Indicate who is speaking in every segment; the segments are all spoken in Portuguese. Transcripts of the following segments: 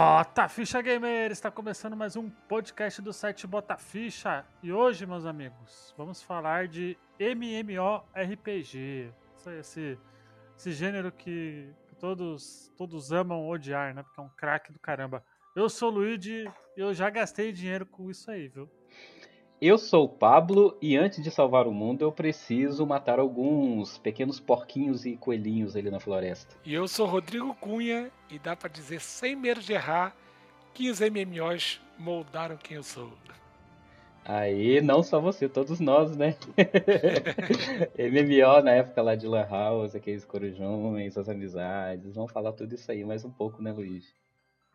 Speaker 1: Bota Ficha Gamer! Está começando mais um podcast do site Bota Ficha. E hoje, meus amigos, vamos falar de MMORPG. Esse, esse gênero que todos, todos amam odiar, né? Porque é um craque do caramba. Eu sou o Luigi e eu já gastei dinheiro com isso aí, viu?
Speaker 2: Eu sou o Pablo e antes de salvar o mundo eu preciso matar alguns pequenos porquinhos e coelhinhos ali na floresta.
Speaker 3: E eu sou Rodrigo Cunha e dá para dizer sem medo de errar que os MMOs moldaram quem eu sou.
Speaker 2: Aí, não só você, todos nós, né? MMO na época lá de Lan House, aqueles corujões, as amizades. Vamos falar tudo isso aí mais um pouco, né, Luiz?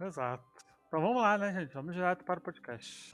Speaker 1: Exato. Então vamos lá, né, gente? Vamos direto para o podcast.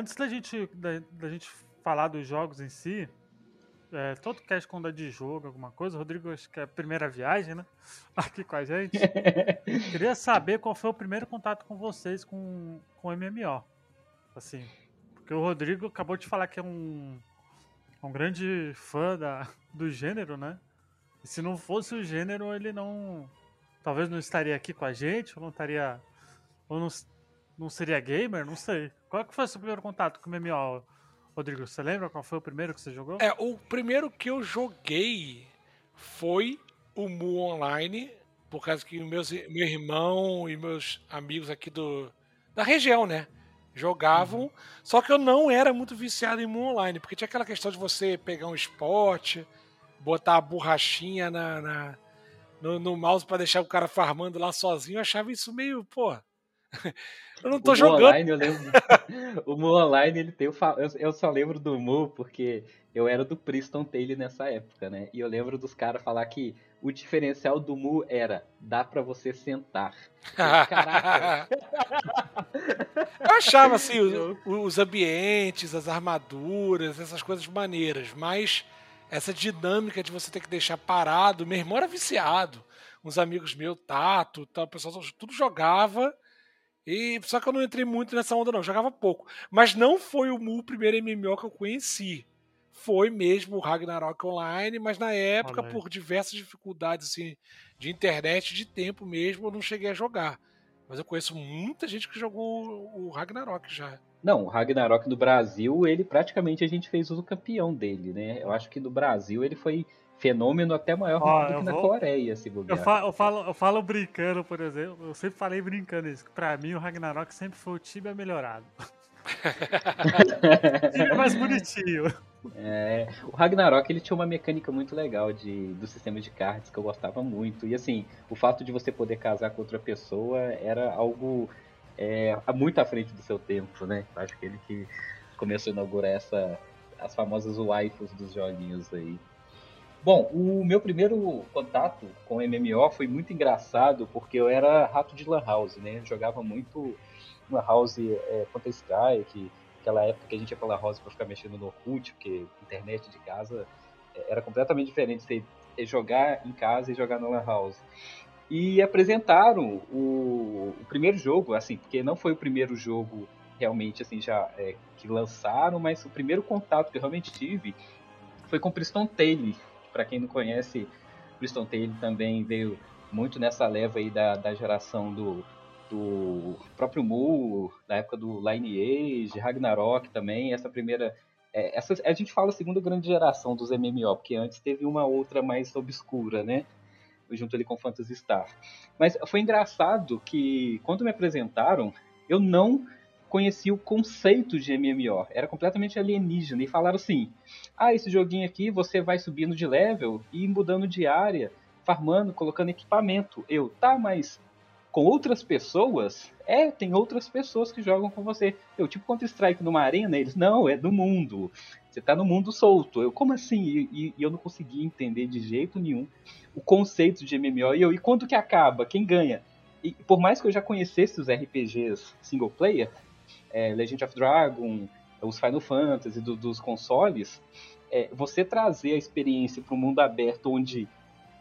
Speaker 1: antes da gente, da, da, gente falar dos jogos em si, é, todo cast quando é de jogo, alguma coisa, Rodrigo, acho que é a primeira viagem, né? Aqui com a gente. Queria saber qual foi o primeiro contato com vocês com, com MMO. Assim, porque o Rodrigo acabou de falar que é um, um grande fã da, do gênero, né? E se não fosse o gênero, ele não. Talvez não estaria aqui com a gente, ou não estaria. Ou não, não seria gamer? Não sei. Qual que foi o seu primeiro contato com o MMO, Rodrigo? Você lembra qual foi o primeiro que você jogou?
Speaker 3: É, o primeiro que eu joguei foi o Mu Online, por causa que meus, meu irmão e meus amigos aqui do, da região, né? Jogavam, uhum. só que eu não era muito viciado em Mu Online, porque tinha aquela questão de você pegar um esporte, botar a borrachinha na, na no, no, mouse para deixar o cara farmando lá sozinho, eu achava isso meio, pô. Eu não tô o jogando.
Speaker 2: Online, eu lembro... o Mu Online, ele tem o... Eu só lembro do Mu porque eu era do Priston Taylor nessa época, né? E eu lembro dos caras falar que o diferencial do Mu era dá para você sentar.
Speaker 3: Caraca. eu achava assim os, os, ambientes, as armaduras, essas coisas maneiras, mas essa dinâmica de você ter que deixar parado, meu irmão era viciado. Uns amigos meus, Tato, tal, o pessoal tudo jogava e só que eu não entrei muito nessa onda, não. Jogava pouco. Mas não foi o Mu o primeiro MMO que eu conheci. Foi mesmo o Ragnarok Online, mas na época, Online. por diversas dificuldades assim, de internet, de tempo mesmo, eu não cheguei a jogar. Mas eu conheço muita gente que jogou o Ragnarok já.
Speaker 2: Não, o Ragnarok no Brasil, ele praticamente a gente fez o campeão dele, né? Eu acho que no Brasil ele foi fenômeno até maior Ó, do que na vou... Coreia, se
Speaker 1: bobear. Eu falo, eu, falo, eu falo brincando, por exemplo, eu sempre falei brincando isso, que pra mim o Ragnarok sempre foi o Tibia melhorado. Tibia mais bonitinho.
Speaker 2: É, o Ragnarok ele tinha uma mecânica muito legal de, do sistema de cards que eu gostava muito. E assim, o fato de você poder casar com outra pessoa era algo é, muito à frente do seu tempo, né? Acho que ele que começou a inaugurar essa, as famosas waifus dos joguinhos aí. Bom, o meu primeiro contato com MMO foi muito engraçado porque eu era rato de Lan House, né? Eu jogava muito Lan House é, Counter Strike, aquela época que a gente ia pra Lan House pra ficar mexendo no Orkut, porque internet de casa é, era completamente diferente você jogar em casa e jogar no Lan House. E apresentaram o, o, primeiro jogo, assim, porque não foi o primeiro jogo realmente assim já é, que lançaram, mas o primeiro contato que eu realmente tive foi com Priston Taylor, para quem não conhece, Priston Taylor também veio muito nessa leva aí da, da geração do, do próprio Mu, da época do Lineage, Ragnarok também, essa primeira... É, essa, a gente fala segunda grande geração dos MMO, porque antes teve uma outra mais obscura, né? Junto ali com Phantasy Star. Mas foi engraçado que, quando me apresentaram, eu não conhecia o conceito de MMO. Era completamente alienígena. E falaram assim: ah, esse joguinho aqui você vai subindo de level e mudando de área, farmando, colocando equipamento. Eu, tá, mas com outras pessoas, é, tem outras pessoas que jogam com você. Eu, tipo Counter-Strike numa arena, eles, não, é do mundo. Você tá no mundo solto. Eu, como assim? E, e eu não conseguia entender de jeito nenhum o conceito de MMO. E eu, e quando que acaba? Quem ganha? E por mais que eu já conhecesse os RPGs single player, é, Legend of Dragon, os Final Fantasy do, dos consoles, é, você trazer a experiência para um mundo aberto onde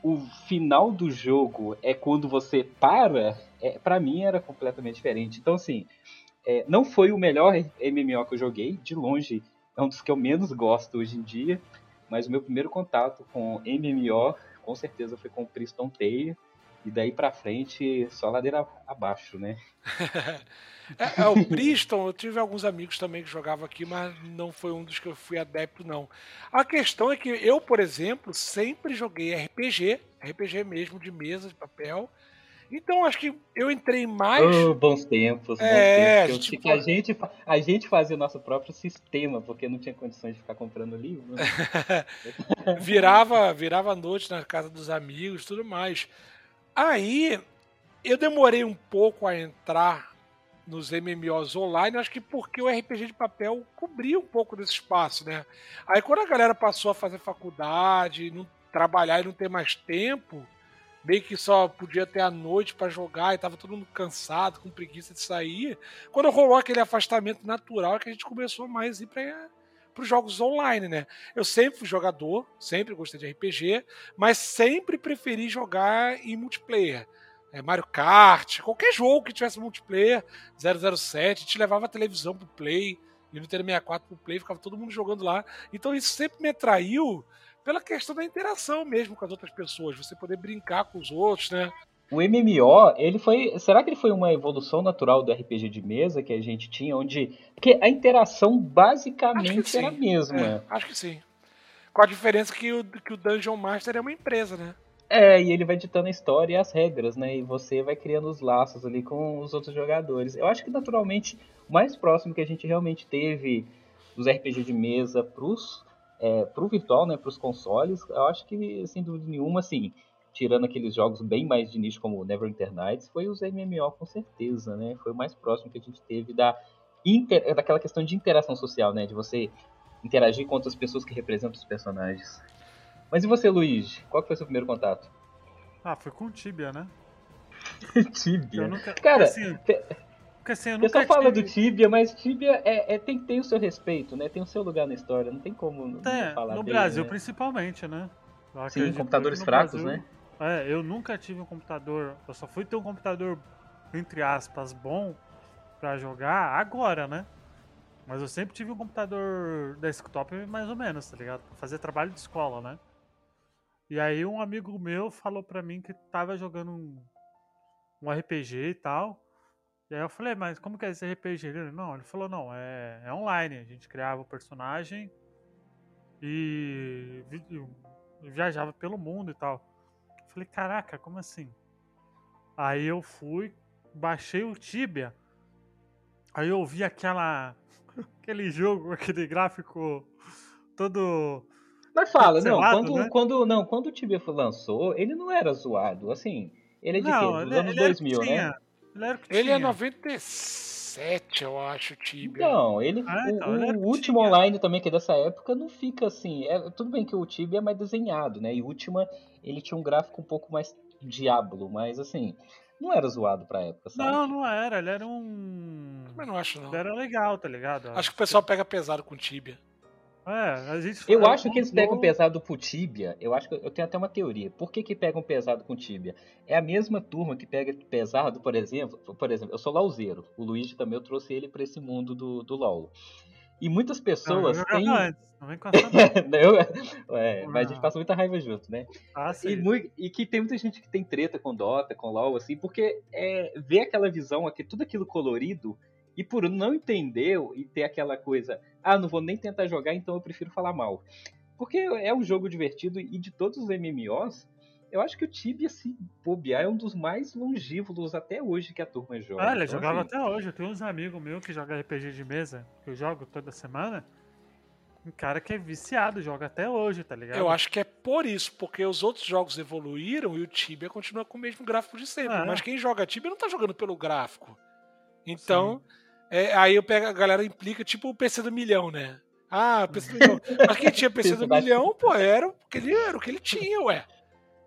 Speaker 2: o final do jogo é quando você para, é, para mim era completamente diferente. Então, assim, é, não foi o melhor MMO que eu joguei, de longe é um dos que eu menos gosto hoje em dia, mas o meu primeiro contato com MMO, com certeza, foi com Priston Tale, e daí pra frente, só ladeira abaixo, né?
Speaker 3: é, é, o Priston, eu tive alguns amigos também que jogavam aqui, mas não foi um dos que eu fui adepto, não. A questão é que eu, por exemplo, sempre joguei RPG, RPG mesmo, de mesa, de papel. Então acho que eu entrei mais.
Speaker 2: Oh, bons tempos, bons é, tempos. A, gente... a, gente, a gente fazia o nosso próprio sistema, porque não tinha condições de ficar comprando livro.
Speaker 3: Virava, virava noite na casa dos amigos tudo mais. Aí eu demorei um pouco a entrar nos MMOs online, acho que porque o RPG de papel cobria um pouco desse espaço, né? Aí quando a galera passou a fazer faculdade, não trabalhar e não ter mais tempo, meio que só podia ter a noite para jogar e tava todo mundo cansado, com preguiça de sair. Quando rolou aquele afastamento natural, é que a gente começou mais a ir para para os jogos online, né? Eu sempre fui jogador, sempre gostei de RPG, mas sempre preferi jogar em multiplayer. É, Mario Kart, qualquer jogo que tivesse multiplayer, 007, te levava a televisão pro Play, e no Nintendo 64 pro Play, ficava todo mundo jogando lá. Então isso sempre me atraiu pela questão da interação mesmo com as outras pessoas, você poder brincar com os outros, né?
Speaker 2: O MMO, ele foi. Será que ele foi uma evolução natural do RPG de mesa que a gente tinha, onde. Porque a interação basicamente era a mesma.
Speaker 3: É, acho que sim. Com a diferença que o, que o Dungeon Master é uma empresa, né?
Speaker 2: É, e ele vai ditando a história e as regras, né? E você vai criando os laços ali com os outros jogadores. Eu acho que naturalmente o mais próximo que a gente realmente teve dos RPG de mesa pros, é, pro virtual, né? Pros consoles, eu acho que, sem dúvida nenhuma, assim tirando aqueles jogos bem mais de nicho como Neverwinter Nights, foi os MMO com certeza, né? Foi o mais próximo que a gente teve da inter... daquela questão de interação social, né? De você interagir com outras pessoas que representam os personagens. Mas e você, Luiz? Qual foi o seu primeiro contato?
Speaker 1: Ah, foi com Tibia, né?
Speaker 2: Tibia? Nunca... Cara, assim, assim, eu nunca fala tive... do Tibia, mas Tibia é, é, tem, tem o seu respeito, né? Tem o seu lugar na história, não tem como
Speaker 1: é,
Speaker 2: falar
Speaker 1: No
Speaker 2: dele,
Speaker 1: Brasil,
Speaker 2: né?
Speaker 1: principalmente, né?
Speaker 2: Sim, computadores fracos, Brasil, né?
Speaker 1: É, eu nunca tive um computador. Eu só fui ter um computador, entre aspas, bom para jogar agora, né? Mas eu sempre tive um computador desktop mais ou menos, tá ligado? Pra fazer trabalho de escola, né? E aí um amigo meu falou pra mim que tava jogando um, um RPG e tal. E aí eu falei, mas como que é esse RPG? Ele, não, ele falou, não, é, é online. A gente criava o personagem e viajava pelo mundo e tal. Falei, caraca, como assim? Aí eu fui, baixei o Tibia. Aí eu vi aquela. aquele jogo, aquele gráfico todo.
Speaker 2: Mas fala, não, quando, né? quando, não, quando o Tibia lançou, ele não era zoado. Assim, ele é de não, quê? Dos ele, anos ele 2000, né?
Speaker 3: Ele, era ele é 97, eu acho, Tibia.
Speaker 2: Não, ele, ah, então, o, o último online também, que é dessa época, não fica assim. É, tudo bem que o Tibia é mais desenhado, né? E o Ultima ele tinha um gráfico um pouco mais diablo, mas assim, não era zoado pra época, sabe?
Speaker 1: Não, não era, ele era um.
Speaker 3: Mas não acho, não.
Speaker 1: Ele era legal, tá ligado?
Speaker 3: Acho que o pessoal pega pesado com Tibia.
Speaker 1: É, a gente
Speaker 2: Eu acho que eles pegam pesado pro Tibia. Eu acho que eu tenho até uma teoria. Por que, que pegam pesado com Tibia? É a mesma turma que pega pesado, por exemplo. Por exemplo, eu sou lauzeiro. O Luigi também eu trouxe ele para esse mundo do, do LoL. E muitas pessoas não, têm. Antes. Não vem com essa é, mas a gente passa muita raiva junto, né?
Speaker 1: Ah, sim.
Speaker 2: E, muito, e, que tem muita gente que tem treta com Dota, com LoL, assim, porque é, vê aquela visão aqui, tudo aquilo colorido, e por não entender e ter aquela coisa, ah, não vou nem tentar jogar, então eu prefiro falar mal. Porque é um jogo divertido e de todos os MMOs, eu acho que o Tibia, se bobear, é um dos mais longívos até hoje que a turma joga.
Speaker 1: Ah, ele então, jogava assim... até hoje. Eu tenho uns amigos meus que jogam RPG de mesa, que eu jogo toda semana. um cara que é viciado, joga até hoje, tá ligado?
Speaker 3: Eu acho que é por isso, porque os outros jogos evoluíram e o Tibia continua com o mesmo gráfico de sempre.
Speaker 1: É.
Speaker 3: Mas quem joga Tibia não tá jogando pelo gráfico. Então, é, aí eu pego, a galera implica tipo o PC do milhão, né? Ah, PC do milhão. Mas quem tinha PC do milhão, pô, era o que ele, era o que ele tinha, ué.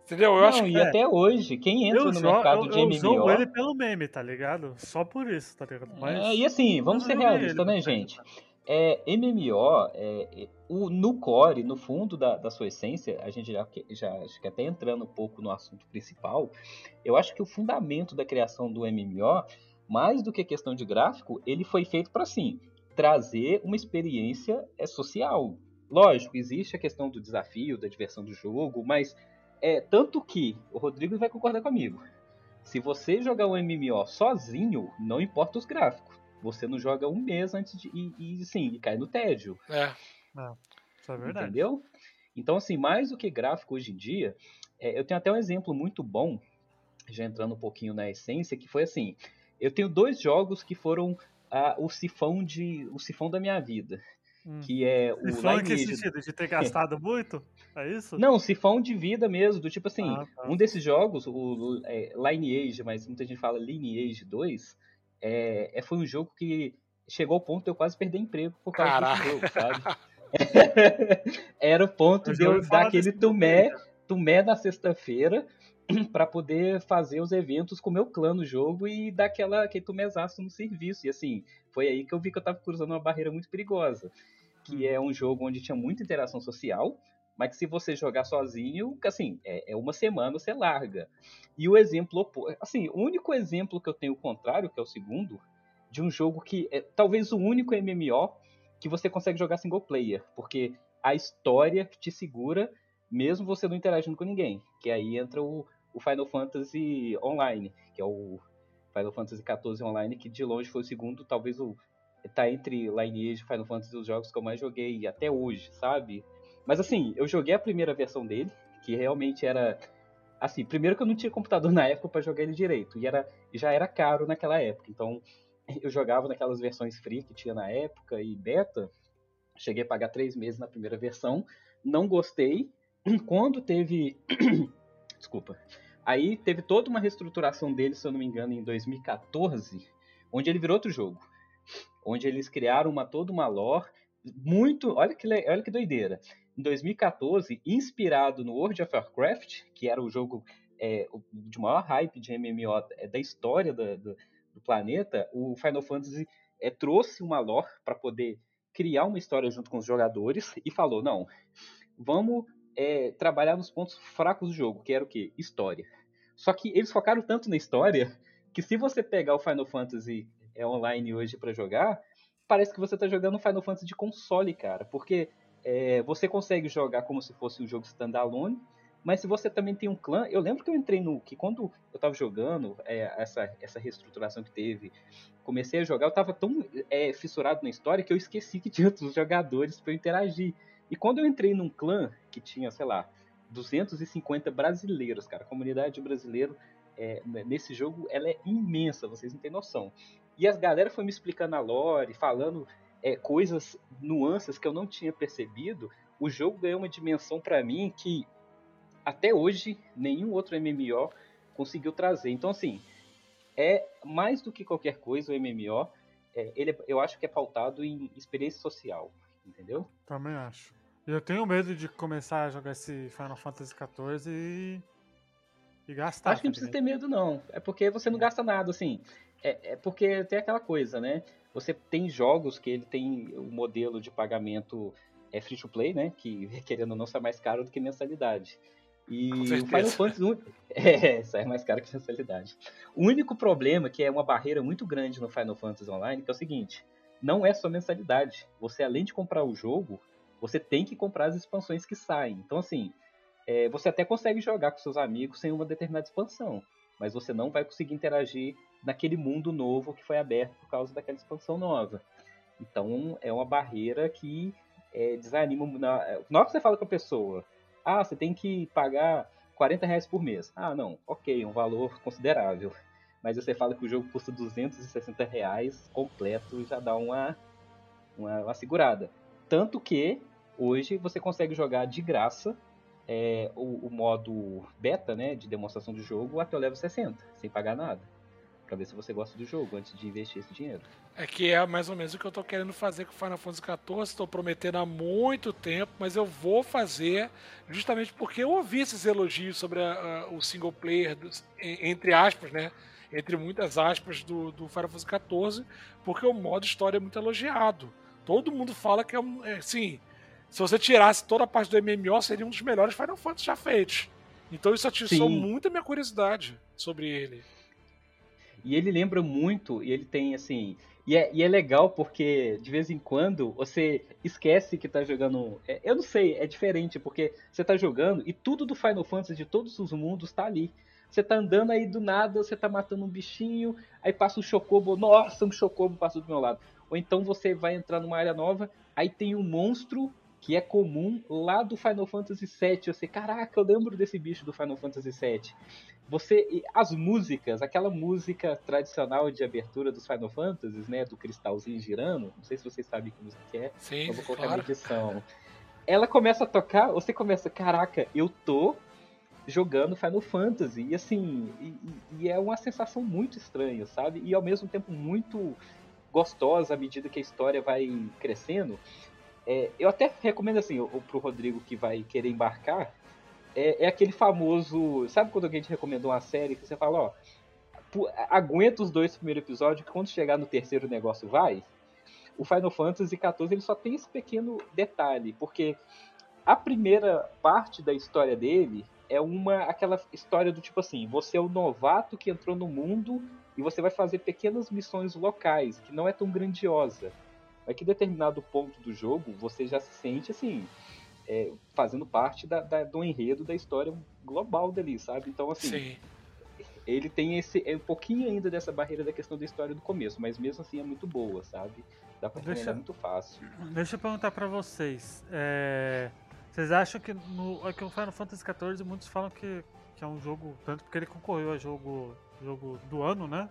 Speaker 3: Entendeu? Eu
Speaker 2: não,
Speaker 3: acho que.
Speaker 2: e
Speaker 1: é.
Speaker 2: até hoje, quem entra
Speaker 1: eu
Speaker 2: no
Speaker 1: jogo,
Speaker 2: mercado
Speaker 1: eu,
Speaker 2: de
Speaker 1: eu
Speaker 2: MMO.
Speaker 1: jogo ele pelo meme, tá ligado? Só por isso, tá ligado? Mas
Speaker 2: É, e assim, vamos ser
Speaker 1: joguei
Speaker 2: realistas, né,
Speaker 1: tá
Speaker 2: gente? É, MMO, é, é, o, no core, no fundo da, da sua essência, a gente já, já acho que até entrando um pouco no assunto principal, eu acho que o fundamento da criação do MMO, mais do que questão de gráfico, ele foi feito para assim, trazer uma experiência é, social. Lógico, existe a questão do desafio, da diversão do jogo, mas é tanto que o Rodrigo vai concordar comigo. Se você jogar um MMO sozinho, não importa os gráficos. Você não joga um mês antes de. E, e sim, e cai no tédio.
Speaker 3: É.
Speaker 1: isso é verdade.
Speaker 2: Entendeu? Então, assim, mais do que gráfico hoje em dia, é, eu tenho até um exemplo muito bom, já entrando um pouquinho na essência, que foi assim: eu tenho dois jogos que foram ah, o sifão de o sifão da minha vida,
Speaker 1: Hum.
Speaker 2: que é o
Speaker 1: E foi em que
Speaker 2: Lineage.
Speaker 1: sentido? De ter gastado muito? É isso?
Speaker 2: Não, sifão de vida mesmo, do tipo assim,
Speaker 1: Ah, tá.
Speaker 2: um desses jogos, o é, Lineage, mas muita gente fala Lineage 2, é, é, foi um jogo que chegou ao ponto de eu quase perder emprego por causa
Speaker 3: Caraca.
Speaker 2: desse jogo, sabe? Era o ponto
Speaker 1: Eu
Speaker 2: de eu dar aquele tumé, tumé na sexta-feira para poder fazer os eventos com o meu clã no jogo e dar aquela, aquele tumezaço no serviço. E assim, foi aí que eu vi que eu tava cruzando uma barreira muito perigosa. Que é um jogo onde tinha muita interação social, mas que se você jogar sozinho, assim, é, é uma semana você larga. E o exemplo oposto, assim, o único exemplo que eu tenho o contrário, que é o segundo, de um jogo que é talvez o único MMO que você consegue jogar single player, porque a história te segura mesmo você não interagindo com ninguém, que aí entra o, o Final Fantasy Online, que é o Final Fantasy XIV Online, que de longe foi o segundo, talvez o tá entre Lineage e Final Fantasy os jogos que eu mais joguei até hoje, sabe? Mas assim, eu joguei a primeira versão dele, que realmente era assim, primeiro que eu não tinha computador na época para jogar ele direito, e era já era caro naquela época. Então, eu jogava naquelas versões free que tinha na época e beta. Cheguei a pagar três meses na primeira versão, não gostei. Quando teve, desculpa, aí teve toda uma reestruturação dele, se eu não me engano, em 2014, onde ele virou outro jogo, onde eles criaram uma toda uma lore muito, olha que olha que doideira. Em 2014, inspirado no World of Warcraft, que era o jogo é, de maior hype de MMO da história da- do, do planeta, o Final Fantasy é, trouxe uma lore para poder criar uma história junto com os jogadores e falou: não, vamos é, trabalhar nos pontos fracos do jogo, que era o quê? História. Só que eles focaram tanto na história que se você pegar o Final Fantasy é, online hoje para jogar, parece que você tá jogando Final Fantasy de console, cara, porque é, você consegue jogar como se fosse um jogo standalone, mas se você também tem um clã, eu lembro que eu entrei no. que quando eu tava jogando, é, essa, essa reestruturação que teve, comecei a jogar, eu tava tão é, fissurado na história que eu esqueci que tinha outros jogadores para interagir. E quando eu entrei num clã que tinha, sei lá, 250 brasileiros, cara, a comunidade brasileira é, nesse jogo ela é imensa, vocês não têm noção. E as galera foi me explicando a lore, falando é, coisas, nuances que eu não tinha percebido. O jogo ganhou uma dimensão para mim que até hoje nenhum outro MMO conseguiu trazer. Então, assim, é mais do que qualquer coisa o MMO. É, ele, eu acho que é pautado em experiência social, entendeu?
Speaker 1: Também acho. Eu tenho medo de começar a jogar esse Final Fantasy XIV e. e gastar.
Speaker 2: acho que não
Speaker 1: tá
Speaker 2: precisa ter medo, não. É porque você não gasta nada, assim. É, é porque tem aquela coisa, né? Você tem jogos que ele tem o modelo de pagamento é free to play, né? Que querendo ou não sai mais caro do que mensalidade. E o. Final Fantasy um- é, sai mais caro que mensalidade. O único problema que é uma barreira muito grande no Final Fantasy Online, que é o seguinte, não é só mensalidade. Você além de comprar o jogo, você tem que comprar as expansões que saem. Então assim, é, você até consegue jogar com seus amigos sem uma determinada expansão, mas você não vai conseguir interagir naquele mundo novo que foi aberto por causa daquela expansão nova. Então é uma barreira que é, desanima. Na, na hora que você fala com a pessoa, ah, você tem que pagar 40 reais por mês. Ah, não, ok, um valor considerável. Mas você fala que o jogo custa 260 reais completo já dá uma, uma, uma segurada. Tanto que Hoje você consegue jogar de graça é, o, o, modo beta, né, de demonstração do jogo até o level 60, sem pagar nada. Pra ver se você gosta do jogo antes de investir esse dinheiro.
Speaker 3: É que é mais ou menos o que eu tô querendo fazer com Final Fantasy XIV, estou prometendo há muito tempo, mas eu vou fazer justamente porque eu ouvi esses elogios sobre a, a, o single player, dos, entre aspas, né? Entre muitas aspas do, do Final Fantasy XIV, porque o modo história é muito elogiado. Todo mundo fala que é. É, assim, se você tirasse toda a parte do MMO, seria um dos melhores Final Fantasy já feitos. Então isso atiçou Sim. muito a minha curiosidade sobre ele.
Speaker 2: E ele lembra muito, e ele tem assim. E é, e é legal porque de vez em quando você esquece que tá jogando. É, eu não sei, é diferente, porque você tá jogando e tudo do Final Fantasy de todos os mundos tá ali. Você tá andando aí do nada, você tá matando um bichinho, aí passa um chocobo, nossa, um chocobo passou do meu lado. Ou então você vai entrar numa área nova, aí tem um monstro que é comum lá do Final Fantasy VII. Você, caraca, eu lembro desse bicho do Final Fantasy VII. Você, as músicas, aquela música tradicional de abertura dos Final Fantasies, né, do cristalzinho girando, não sei se vocês sabem que música é,
Speaker 3: Sim,
Speaker 2: eu vou colocar
Speaker 3: claro.
Speaker 2: na edição. Ela começa a tocar, você começa, caraca, eu tô jogando Final Fantasy, e assim, e, e é uma sensação muito estranha, sabe? E ao mesmo tempo muito gostosa à medida que a história vai crescendo. É, eu até recomendo assim, para o Rodrigo que vai querer embarcar, é, é, aquele famoso. Sabe quando alguém te recomendou uma série que você fala, ó, aguenta os dois primeiros episódios, que quando chegar no terceiro o negócio vai? O Final Fantasy XIV ele só tem esse pequeno detalhe, porque a primeira parte da história dele é uma aquela história do tipo assim, você é o novato que entrou no mundo e você vai fazer pequenas missões locais, que não é tão grandiosa. Mas que determinado ponto do jogo você já se sente assim, é, fazendo parte da, da, do enredo da história global dali, sabe? Então, assim,
Speaker 3: Sim.
Speaker 2: ele tem esse é um pouquinho ainda dessa barreira da questão da história do começo, mas mesmo assim é muito boa, sabe? Dá pra deixa, muito fácil.
Speaker 1: Deixa eu perguntar para vocês. É, vocês acham que no é que o Final Fantasy XIV muitos falam que, que é um jogo tanto porque ele concorreu a jogo jogo do ano, né?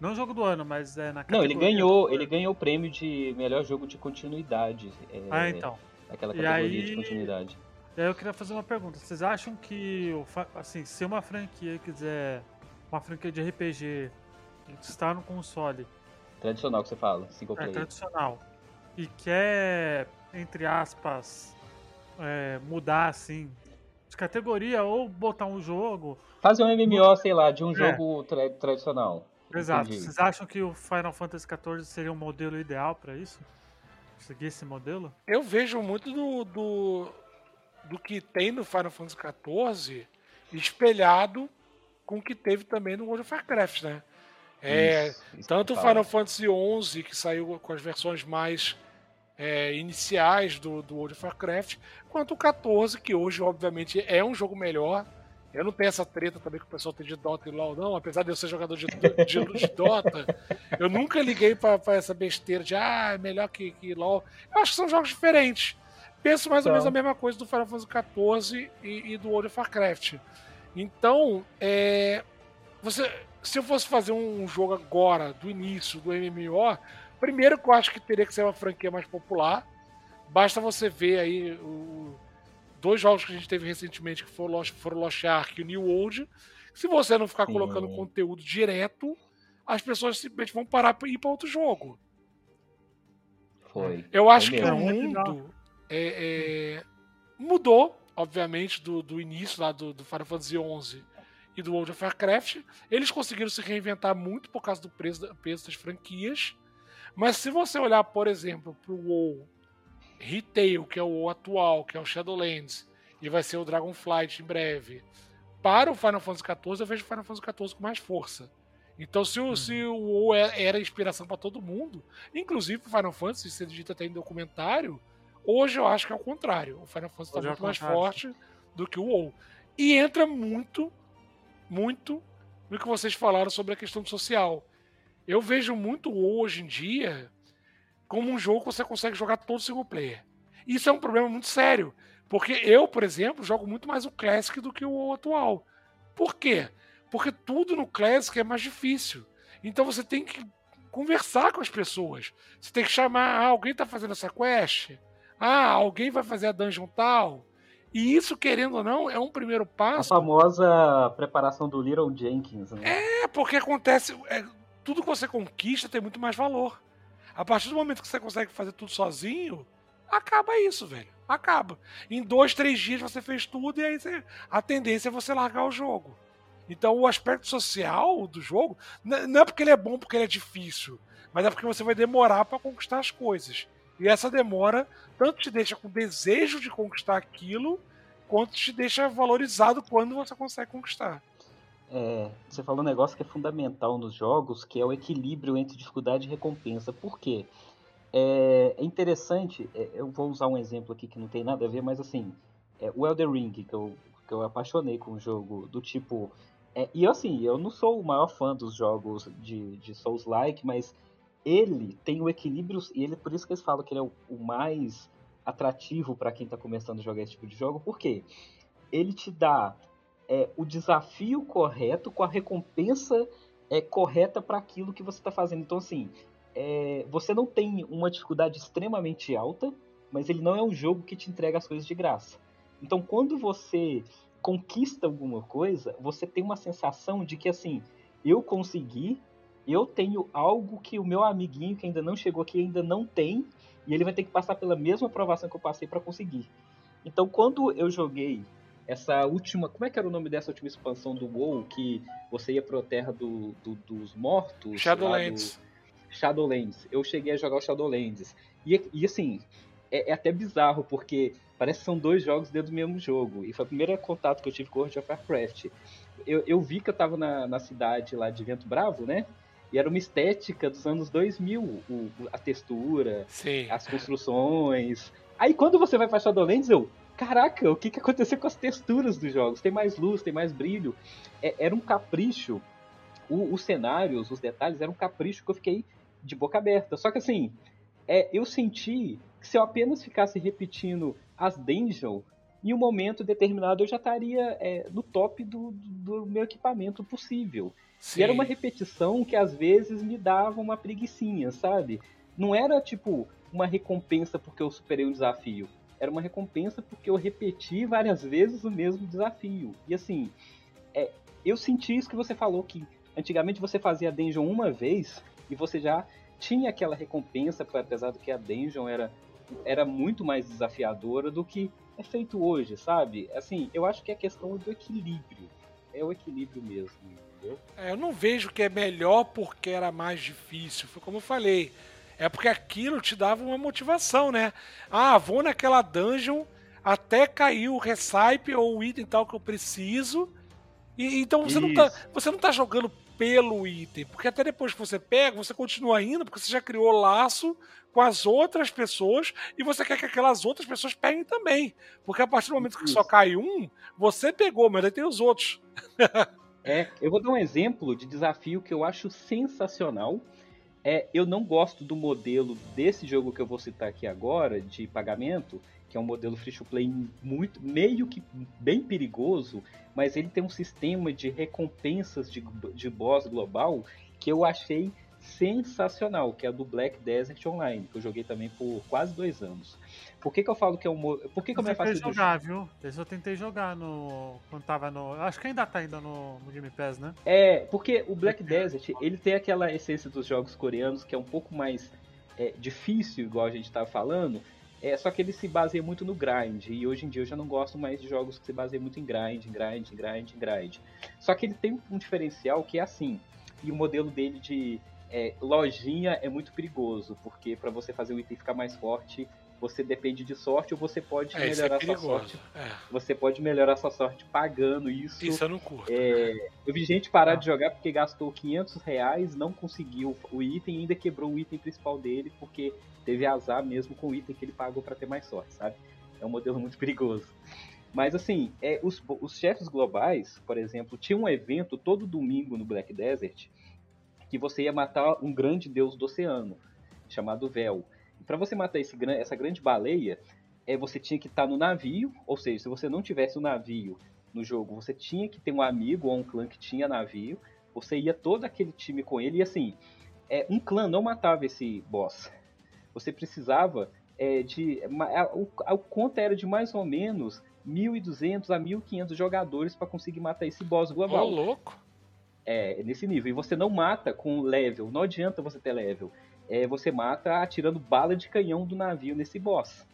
Speaker 1: Não jogo do ano, mas é na
Speaker 2: Não, ele ganhou, ele ganhou o prêmio de melhor jogo de continuidade. É,
Speaker 1: ah, então.
Speaker 2: Aquela categoria aí, de continuidade.
Speaker 1: E aí eu queria fazer uma pergunta. Vocês acham que, assim, se uma franquia quiser, uma franquia de RPG está no console...
Speaker 2: Tradicional que você fala, single
Speaker 1: é,
Speaker 2: player.
Speaker 1: É, tradicional. E quer, entre aspas, é, mudar, assim, de categoria ou botar um jogo...
Speaker 2: Fazer um MMO, sei lá, de um é. jogo tra tradicional.
Speaker 1: Exato. Entendi. Vocês acham que o Final Fantasy XIV seria um modelo ideal para isso? Seguir esse modelo?
Speaker 3: Eu vejo muito do, do, do que tem no Final Fantasy XIV espelhado com o que teve também no World of Warcraft, né? É, isso, isso tanto o Final Fantasy XI, que saiu com as versões mais é, iniciais do, do World of Warcraft, quanto o 14, que hoje, obviamente, é um jogo melhor, eu não tenho essa treta também que o pessoal tem de Dota e LoL, não. Apesar de eu ser jogador de, de, de Dota, eu nunca liguei pra, essa besteira de ah, é melhor que, que LoL. Eu acho que são jogos diferentes. Penso mais ou menos a mesma coisa do Final Fantasy XIV e, e do World of Warcraft. Então, é, você, se eu fosse fazer um jogo agora, do início, do MMO, primeiro que eu acho que teria que ser uma franquia mais popular. Basta você ver aí o dois jogos que a gente teve recentemente, que foram Lost, foram Lost Ark e o New World. Se você não ficar Sim. colocando conteúdo direto, as pessoas simplesmente vão parar e ir para outro jogo.
Speaker 2: Foi.
Speaker 3: Eu acho Foi que o mundo é, é, mudou, obviamente, do, do início lá do, do Final Fantasy XI e do World of Warcraft. Eles conseguiram se reinventar muito por causa do peso, peso das franquias. Mas se você olhar, por exemplo, para o WoW Retail, que é o atual, que é o Shadowlands, e vai ser o Dragonflight em breve. Para o Final Fantasy XIV, eu vejo o Final Fantasy XIV com mais força. Então, se o, uhum. se o WoW era inspiração para todo mundo, inclusive o Final Fantasy, se dito até em documentário, hoje eu acho que é o contrário. O Final Fantasy está é muito mais forte do que o WoW. E entra muito, muito no que vocês falaram sobre a questão social. Eu vejo muito o WoW hoje em dia como um jogo que você consegue jogar todo single player. Isso é um problema muito sério, porque eu, por exemplo, jogo muito mais o Classic do que o atual. Por quê? Porque tudo no Classic é mais difícil. Então você tem que conversar com as pessoas. Você tem que chamar, ah, alguém está fazendo essa quest? Ah, alguém vai fazer a dungeon tal. E isso, querendo ou não, é um primeiro passo.
Speaker 2: A famosa preparação do Little Jenkins, né?
Speaker 3: É, porque acontece. É, tudo que você conquista tem muito mais valor. A partir do momento que você consegue fazer tudo sozinho, acaba isso, velho. Acaba. Em dois, três dias você fez tudo e aí você, a tendência é você largar o jogo. Então o aspecto social do jogo não é porque ele é bom, porque ele é difícil, mas é porque você vai demorar para conquistar as coisas. E essa demora tanto te deixa com desejo de conquistar aquilo, quanto te deixa valorizado quando você consegue conquistar.
Speaker 2: É, você falou um negócio que é fundamental nos jogos, que é o equilíbrio entre dificuldade e recompensa. Por quê? É, é interessante, é, eu vou usar um exemplo aqui que não tem nada a ver, mas assim, é, o Elder Ring, que eu, que eu apaixonei com um jogo do tipo. É, e assim, eu não sou o maior fã dos jogos de, de Souls-like, mas ele tem o equilíbrio, e ele por isso que eles falam que ele é o, o mais atrativo para quem está começando a jogar esse tipo de jogo, porque ele te dá é, o desafio correto com a recompensa é, correta para aquilo que você está fazendo. Então, assim, é, você não tem uma dificuldade extremamente alta, mas ele não é um jogo que te entrega as coisas de graça. Então, quando você conquista alguma coisa, você tem uma sensação de que, assim, eu consegui, eu tenho algo que o meu amiguinho que ainda não chegou aqui ainda não tem, e ele vai ter que passar pela mesma aprovação que eu passei para conseguir. Então, quando eu joguei essa última. Como é que era o nome dessa última expansão do WoW? Que você ia pro terra do, do, dos mortos?
Speaker 3: Shadowlands.
Speaker 2: Shadowlands. Eu cheguei a jogar o Shadowlands. E, e assim, é, é, até bizarro, porque parece que são dois jogos dentro do mesmo jogo. E foi o primeiro contato que eu tive com World of Warcraft. Eu, eu vi que eu tava na, na cidade lá de Vento Bravo, né? E era uma estética dos anos 2000, o, a textura,
Speaker 3: Sim.
Speaker 2: as construções. Aí quando você vai pra Shadowlands, eu, caraca, o que, que aconteceu com as texturas dos jogos? Tem mais luz, tem mais brilho. É, era um capricho. O, os cenários, os detalhes, era um capricho que eu fiquei de boca aberta. Só que assim, é, eu senti que se eu apenas ficasse repetindo as dungeons, em um momento determinado eu já estaria é, no top do, do, meu equipamento possível. Sim. E era uma repetição que às vezes me dava uma preguiçinha, sabe? Não era tipo uma recompensa porque eu superei um desafio era uma recompensa porque eu repeti várias vezes o mesmo desafio. E assim, é, eu senti isso que você falou, que antigamente você fazia a dungeon uma vez e você já tinha aquela recompensa, apesar do que a dungeon era, era muito mais desafiadora do que é feito hoje, sabe? Assim, eu acho que é questão do equilíbrio. É o equilíbrio mesmo, entendeu?
Speaker 3: É, eu não vejo que é melhor porque era mais difícil. Foi como eu falei é porque aquilo te dava uma motivação, né? Ah, vou naquela dungeon até cair o recipe ou o item tal que eu preciso. E, então você não, tá, você não tá jogando pelo item, porque até depois que você pega, você continua indo, porque você já criou laço com as outras pessoas e você quer que aquelas outras pessoas peguem também. Porque a partir do momento que só cai um, você pegou, mas aí tem os outros.
Speaker 2: é, eu vou dar um exemplo de desafio que eu acho sensacional é, eu não gosto do modelo desse jogo que eu vou citar aqui agora, de pagamento, que é um modelo free to play muito, meio que bem perigoso, mas ele tem um sistema de recompensas de, de boss global que eu achei sensacional, que é a do Black Desert Online, que eu joguei também por quase dois anos. Por que, que eu falo que é um. Por que, que eu me afastei
Speaker 1: do jogar, viu? Esse eu tentei jogar no. Quando tava no. Acho que ainda tá ainda no, no Game Pass, né?
Speaker 2: É, porque o Black Desert, ele tem aquela essência dos jogos coreanos que é um pouco mais é, difícil, igual a gente tava falando. É, só que ele se baseia muito no grind. E hoje em dia eu já não gosto mais de jogos que se baseiam muito em grind, grind, grind, grind. Só que ele tem um diferencial que é assim. E o modelo dele de é, lojinha é muito perigoso, porque para você fazer o item ficar mais forte, você depende de sorte ou você pode é, melhorar é sua sorte. É. Você pode melhorar sua sorte pagando isso.
Speaker 3: Isso eu não curto.
Speaker 2: É, eu vi gente parar de jogar porque gastou 500 reais, não conseguiu o item e ainda quebrou o item principal dele porque teve azar mesmo com o item que ele pagou para ter mais sorte, sabe? É um modelo muito perigoso. Mas assim, é, os, os chefes globais, por exemplo, tinha um evento todo domingo no Black Desert que você ia matar um grande deus do oceano, chamado Vel. Para você matar esse, essa grande baleia, é, você tinha que estar tá no navio, ou seja, se você não tivesse um navio no jogo, você tinha que ter um amigo ou um clã que tinha navio, você ia todo aquele time com ele, e assim, é, um clã não matava esse boss. Você precisava é, de. A, o, a conta era de mais ou menos 1.200 a 1.500 jogadores para conseguir matar esse boss global.
Speaker 3: Ô, louco!
Speaker 2: É, nesse nível. E você não mata com level, não adianta você ter level. É, você mata atirando bala de canhão do navio nesse boss.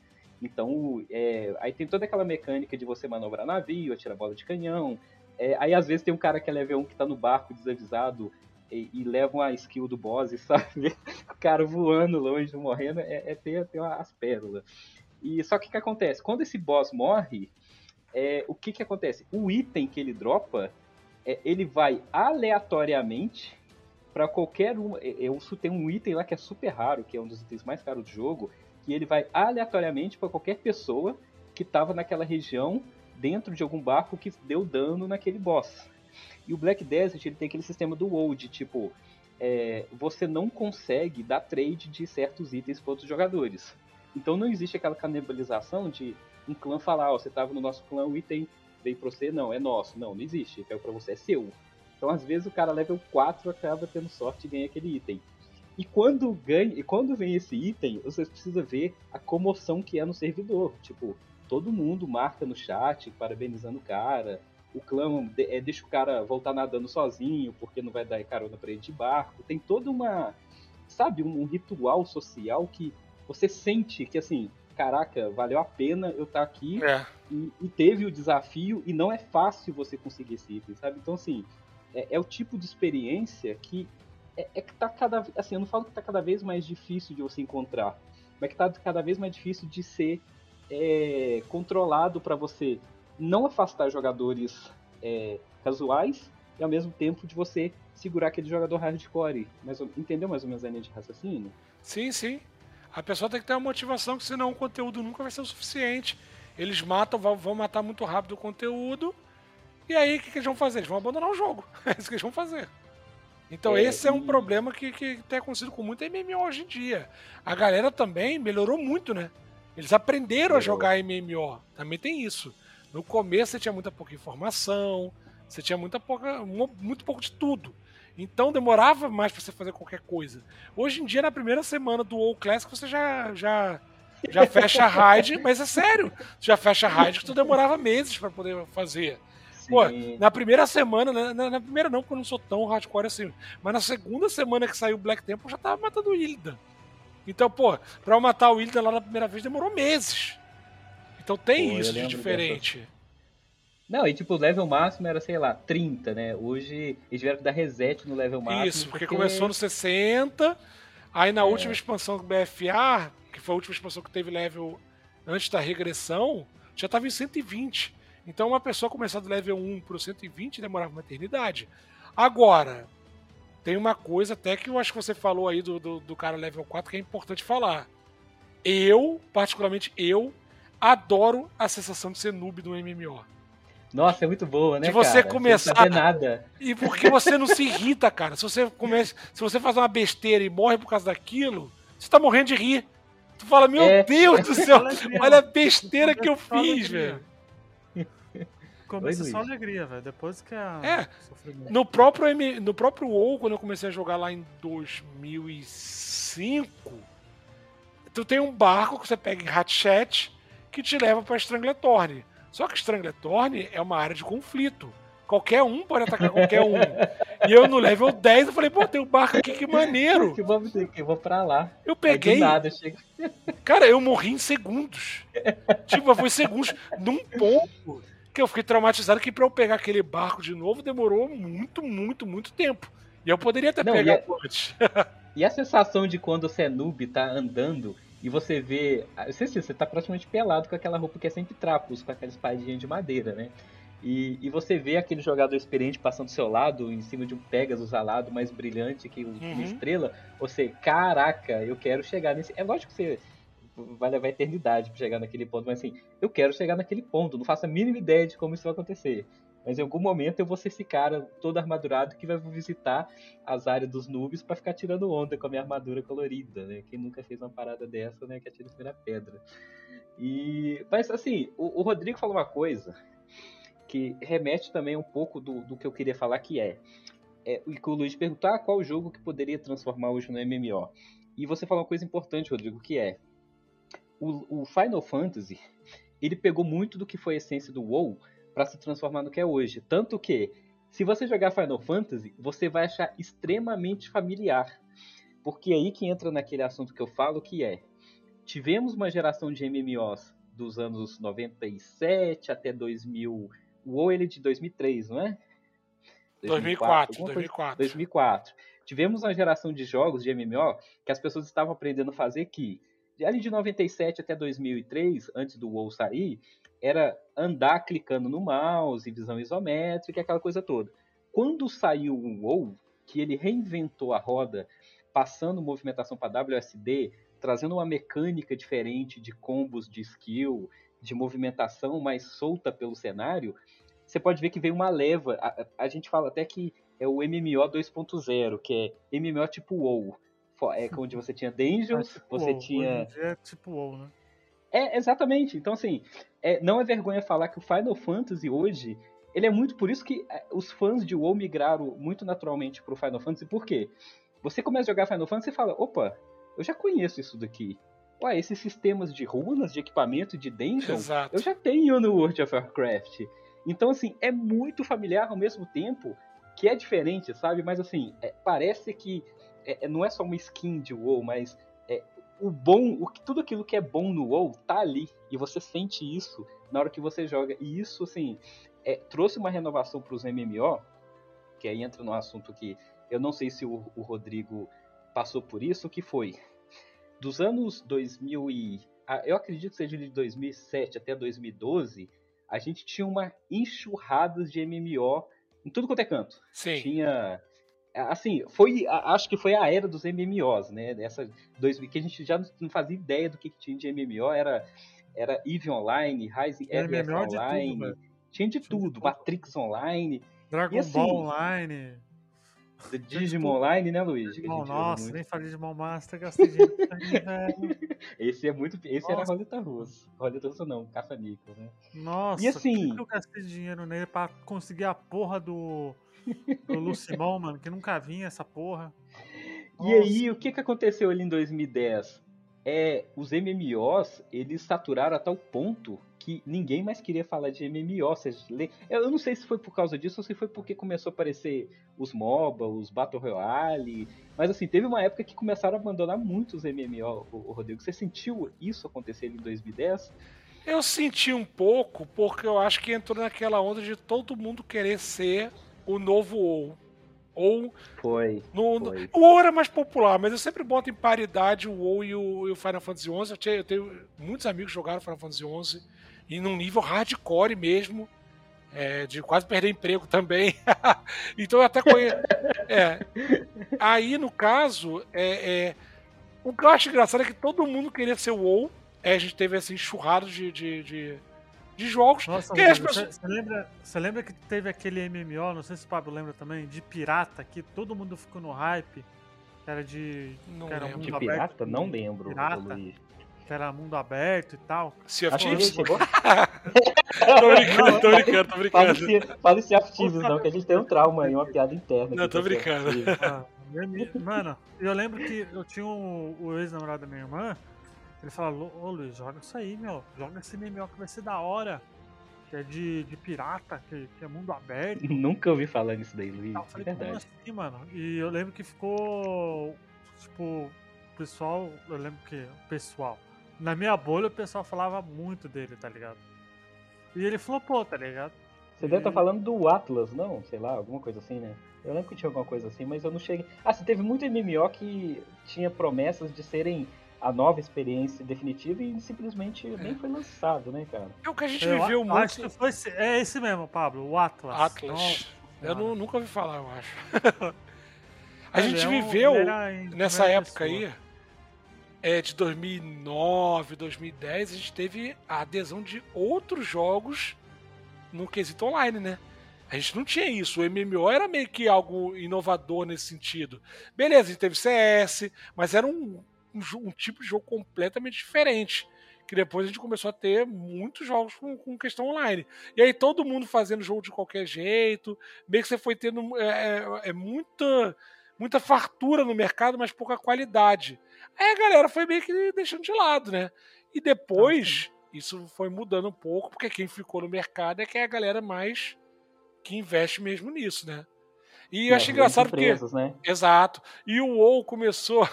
Speaker 2: Então, é, aí tem toda aquela mecânica de você manobrar navio, atirar bola de canhão. É, aí às vezes tem um cara que é level 1 que tá no barco desavisado e, e leva uma skill do boss, sabe? o cara voando longe, morrendo, é, é ter, ter as pérolas. E só que o que acontece? Quando esse boss morre, é, o que que acontece? O item que ele dropa, é, ele vai aleatoriamente para qualquer um. Eu tem um item lá que é super raro, que é um dos itens mais caros do jogo, que ele vai aleatoriamente para qualquer pessoa que estava naquela região dentro de algum barco que deu dano naquele boss. E o Black Desert ele tem aquele sistema do hold, tipo, é, você não consegue dar trade de certos itens para outros jogadores. Então não existe aquela canibalização de um clã falar, ó, oh, você estava no nosso clã, o item veio para você, não, é nosso. Não, não existe, caiu para você, é seu. Então às vezes o cara level 4 acaba tendo sorte e ganha aquele item. E quando ganha, e quando vem esse item, você precisa ver a comoção que é no servidor. Tipo, todo mundo marca no chat, parabenizando o cara. O clã é, deixa o cara voltar nadando sozinho, porque não vai dar carona para ele de barco. Tem toda uma, sabe, um, um ritual social que você sente que assim, caraca, valeu a pena eu estar tá aqui é. e, e, teve o desafio e não é fácil você conseguir esse item, sabe? Então assim, é, é o tipo de experiência que é, é, que tá cada assim, eu não falo que tá cada vez mais difícil de você encontrar, mas que tá cada vez mais difícil de ser é, controlado para você não afastar jogadores é, casuais e ao mesmo tempo de você segurar aquele jogador hardcore. Mas entendeu mais ou menos a linha de raciocínio?
Speaker 3: Sim, sim. A pessoa tem que ter uma motivação, que senão o conteúdo nunca vai ser o suficiente. Eles matam, vão matar muito rápido o conteúdo. E aí, o que, que eles vão fazer? Eles vão abandonar o jogo. É isso que eles vão fazer. Então é, esse é um problema que, que tem acontecido com muito MMO hoje em dia. A galera também melhorou muito, né? Eles aprenderam a jogar MMO. Também tem isso. No começo você tinha muita pouca informação, você tinha muita pouca, muito pouco de tudo. Então demorava mais para você fazer qualquer coisa. Hoje em dia, na primeira semana do WoW Classic, você já já já fecha a raid, mas é sério, já fecha a raid que tu demorava meses para poder fazer. Pô, na primeira semana, na, na, na, primeira não, porque eu não sou tão hardcore assim, mas na segunda semana que saiu o Black Temple, eu já tava matando o Illidan. Então, pô, pra eu matar o Illidan lá na primeira vez demorou meses. Então tem pô, isso de diferente.
Speaker 2: Não, e tipo, o level máximo era, sei lá, 30, né? Hoje eles tiveram que dar reset no level máximo.
Speaker 3: Isso, porque, porque... começou no 60, aí na é. última expansão do BFA, que foi a última expansão que teve level antes da regressão, já tava em 120. Então uma pessoa começar do level 1 pro 120 demorava uma eternidade. Agora, tem uma coisa até que eu acho que você falou aí do, do, do cara level 4 que é importante falar. Eu, particularmente eu, adoro a sensação de ser noob do MMO.
Speaker 2: Nossa, é muito boa, né?
Speaker 3: De você
Speaker 2: cara?
Speaker 3: começar.
Speaker 2: Sem nada.
Speaker 3: E porque você não se irrita, cara. Se você começa, se você faz uma besteira e morre por causa daquilo, você tá morrendo de rir. Tu fala, meu é. Deus do céu, olha a besteira que eu fiz, velho
Speaker 1: começa só alegria, velho. Depois que é.
Speaker 3: É. No próprio, M... no próprio WoW, quando eu comecei a jogar lá em 2005, tu tem um barco que você pega em Hatchet que te leva pra Strangletorn. Só que Strangletorn é uma área de conflito. Qualquer um pode atacar qualquer um. e eu no level 10 eu falei, pô, tem um barco aqui, que maneiro.
Speaker 2: Que vou, que eu vou pra lá.
Speaker 3: Eu peguei. Nada, chega... Cara, eu morri em segundos. tipo, foi segundos. Num ponto que eu fiquei traumatizado que para eu pegar aquele barco de novo demorou muito, muito, muito tempo. E eu poderia ter Não, pegado e a, antes.
Speaker 2: e a sensação de quando você é noob, tá andando e você vê. Você, você tá praticamente pelado com aquela roupa que é sempre trapos, com aquela espadinha de madeira, né? E, e você vê aquele jogador experiente passando do seu lado, em cima de um Pegasus alado mais brilhante que uma uhum. estrela. Você, caraca, eu quero chegar nesse. É lógico que você vai levar eternidade para chegar naquele ponto, mas assim, eu quero chegar naquele ponto, não faço a mínima ideia de como isso vai acontecer. Mas em algum momento eu vou ser esse cara todo armadurado que vai visitar as áreas dos nubes para ficar tirando onda com a minha armadura colorida, né? Quem nunca fez uma parada dessa, né? Que atira a primeira pedra. E, mas assim, o, o, Rodrigo falou uma coisa que remete também um pouco do, do que eu queria falar, que é, é o que o Luiz perguntou, ah, qual jogo que poderia transformar hoje no MMO? E você falou uma coisa importante, Rodrigo, que é o, o Final Fantasy, ele pegou muito do que foi a essência do WoW para se transformar no que é hoje. Tanto que, se você jogar Final Fantasy, você vai achar extremamente familiar. Porque é aí que entra naquele assunto que eu falo, que é... Tivemos uma geração de MMOs dos anos 97 até 2000... O WoW ele é de 2003, não é?
Speaker 3: 2004, 2004.
Speaker 2: 2004. Tivemos uma geração de jogos de MMO que as pessoas estavam aprendendo a fazer que ali de 97 até 2003, antes do WoW sair, era andar clicando no mouse, visão isométrica, aquela coisa toda. Quando saiu o WoW, que ele reinventou a roda, passando movimentação para WSD, trazendo uma mecânica diferente de combos de skill, de movimentação mais solta pelo cenário, você pode ver que veio uma leva. A, a gente fala até que é o MMO 2.0, que é MMO tipo WoW é onde você tinha dungeons, é tipo você
Speaker 1: WoW.
Speaker 2: tinha.
Speaker 1: É tipo WoW, né?
Speaker 2: É, exatamente. Então, assim, é, não é vergonha falar que o Final Fantasy hoje, ele é muito. Por isso que é, os fãs de WoW migraram muito naturalmente pro Final Fantasy. Por quê? Você começa a jogar Final Fantasy e fala: opa, eu já conheço isso daqui. Ué, esses sistemas de runas, de equipamento, de dungeon,
Speaker 3: Exato.
Speaker 2: eu já tenho no World of Warcraft. Então, assim, é muito familiar ao mesmo tempo que é diferente, sabe? Mas, assim, é, parece que é, não é só uma skin de WoW, mas é, o bom, o, tudo aquilo que é bom no WoW tá ali. E você sente isso na hora que você joga. E isso, assim, é, trouxe uma renovação para os MMO, que aí entra no assunto que eu não sei se o, o Rodrigo passou por isso, que foi dos anos 2000 e eu acredito que seja de 2007 até 2012, a gente tinha uma enxurrada de MMO em tudo quanto é canto.
Speaker 3: Sim.
Speaker 2: Tinha assim, foi, acho que foi a era dos MMOs, né? Essa dois, que a gente já não fazia ideia do que, tinha de MMO, era era Eve Online, Rising RS Online, de tudo, tinha de tudo, de Matrix Online,
Speaker 1: Dragon
Speaker 2: assim,
Speaker 1: Ball Online,
Speaker 2: Digimon Online, né, Luiz?
Speaker 1: Digimon, nossa, nem falei de Digimon Master, gastei dinheiro velho.
Speaker 2: Esse é muito, esse nossa. era Roleta Russa. Roleta Russa não, Caça-Níquel, né?
Speaker 1: Nossa,
Speaker 2: e assim,
Speaker 1: que eu gastei dinheiro nele pra conseguir a porra do do Lucimão, mano, que nunca vinha essa porra.
Speaker 2: Nossa. E aí, o que, que aconteceu ali em 2010? É, os MMOs, eles saturaram a tal ponto que ninguém mais queria falar de MMO. Eu não sei se foi por causa disso ou se foi porque começou a aparecer os MOBA, os Battle Royale. Mas assim, teve uma época que começaram a abandonar muitos MMO, o Rodrigo. Você sentiu isso acontecer em 2010?
Speaker 3: Eu senti um pouco, porque eu acho que entrou naquela onda de todo mundo querer ser o novo WoW. Ou.
Speaker 2: Foi,
Speaker 3: no,
Speaker 2: foi.
Speaker 3: O WoW era mais popular, mas eu sempre boto em paridade o WoW e o, e o Final Fantasy XI. Eu, tinha, eu tenho muitos amigos que jogaram Final Fantasy XI e num nível hardcore mesmo. É, de quase perder emprego também. então eu até conheço. É. Aí, no caso, é, é, o que eu acho engraçado é que todo mundo queria ser o WoW. É, a gente teve assim, enxurrado de, de, de de jogos.
Speaker 1: Nossa,
Speaker 3: que
Speaker 1: Rodrigo, pessoas... você, lembra, você lembra que teve aquele MMO, não sei se o Pablo lembra também, de pirata, que todo mundo ficou no hype, que era de...
Speaker 3: Não
Speaker 1: que era
Speaker 3: lembro.
Speaker 2: de pirata? Aberto, não lembro,
Speaker 1: pirata, Que era mundo aberto e tal.
Speaker 3: Sea of
Speaker 2: Thieves?
Speaker 3: tô brincando, tô brincando, tô brincando.
Speaker 2: Fala em Sea of Thieves não, que a gente tem um trauma aí, uma piada interna.
Speaker 3: Não, tô brincando.
Speaker 1: Ah, mano, eu lembro que eu tinha um, o ex-namorado da minha irmã, ele fala, ô Luiz, joga isso aí, meu. Joga esse MMO que vai ser da hora. Que é de, de pirata, que, que é mundo aberto.
Speaker 2: Nunca ouvi falar nisso daí, Luiz.
Speaker 1: Eu falei,
Speaker 2: é verdade.
Speaker 1: assim, mano? E eu lembro que ficou. Tipo, o pessoal. Eu lembro que. O pessoal. Na minha bolha o pessoal falava muito dele, tá ligado? E ele flopou, tá ligado?
Speaker 2: Você deve estar tá falando do Atlas, não? Sei lá, alguma coisa assim, né? Eu lembro que tinha alguma coisa assim, mas eu não cheguei. Ah, você teve muito MMO que tinha promessas de serem a nova experiência definitiva e simplesmente é. nem foi lançado, né, cara?
Speaker 3: É o que a gente eu viveu muito.
Speaker 1: Acho que foi esse, é esse mesmo, Pablo, o Atlas.
Speaker 3: Atlas. Nossa, eu não, nunca ouvi falar, eu acho. a ele gente é um, viveu nessa época pessoa. aí, é, de 2009, 2010, a gente teve a adesão de outros jogos no quesito online, né? A gente não tinha isso. O MMO era meio que algo inovador nesse sentido. Beleza, a gente teve CS, mas era um, um, um, tipo de jogo completamente diferente. Que depois a gente começou a ter muitos jogos com, com questão online. E aí todo mundo fazendo jogo de qualquer jeito. Meio que você foi tendo é, é, é muita, muita fartura no mercado, mas pouca qualidade. Aí a galera foi meio que deixando de lado, né? E depois, ah, isso foi mudando um pouco, porque quem ficou no mercado é que é a galera mais que investe mesmo nisso, né? E eu é, acho engraçado empresas, porque. Né? Exato. E o WoW começou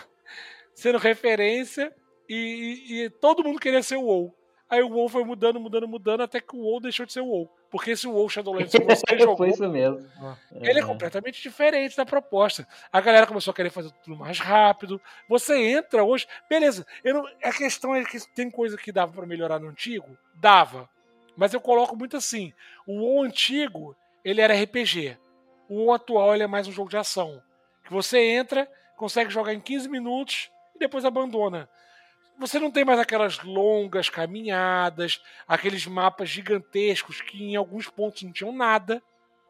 Speaker 3: sendo referência e, e, e, todo mundo queria ser o WoW. Aí o WoW foi mudando, mudando, mudando, até que o WoW deixou de ser o WoW. Porque esse WoW Shadowlands que você jogou.
Speaker 2: Foi isso mesmo.
Speaker 3: Ele é. é completamente diferente da proposta. A galera começou a querer fazer tudo mais rápido. Você entra hoje. Beleza, eu não, a questão é que tem coisa que dava para melhorar no antigo? Dava. Mas eu coloco muito assim: o WoW antigo, ele era RPG. O WoW atual, ele é mais um jogo de ação. Que você entra, consegue jogar em 15 minutos e depois abandona você não tem mais aquelas longas caminhadas, aqueles mapas gigantescos que em alguns pontos não tinham nada.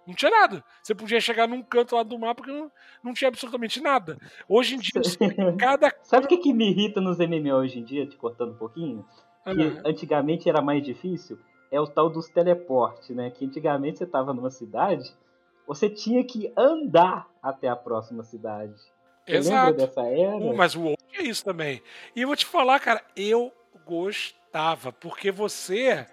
Speaker 3: Não tinha nada. Você podia chegar num canto lá do mapa que não, não tinha absolutamente nada. Hoje em dia, cada.
Speaker 2: Sabe o que, que me irrita nos MMO hoje em dia, te cortando um pouquinho? Que uhum. antigamente era mais difícil. É o tal dos teleportes, né? Que antigamente você estava numa cidade, você tinha que andar até a próxima cidade. Exato. lembra dessa era?
Speaker 3: Mas o outro é isso também. E eu vou te falar, cara, eu gostava, porque você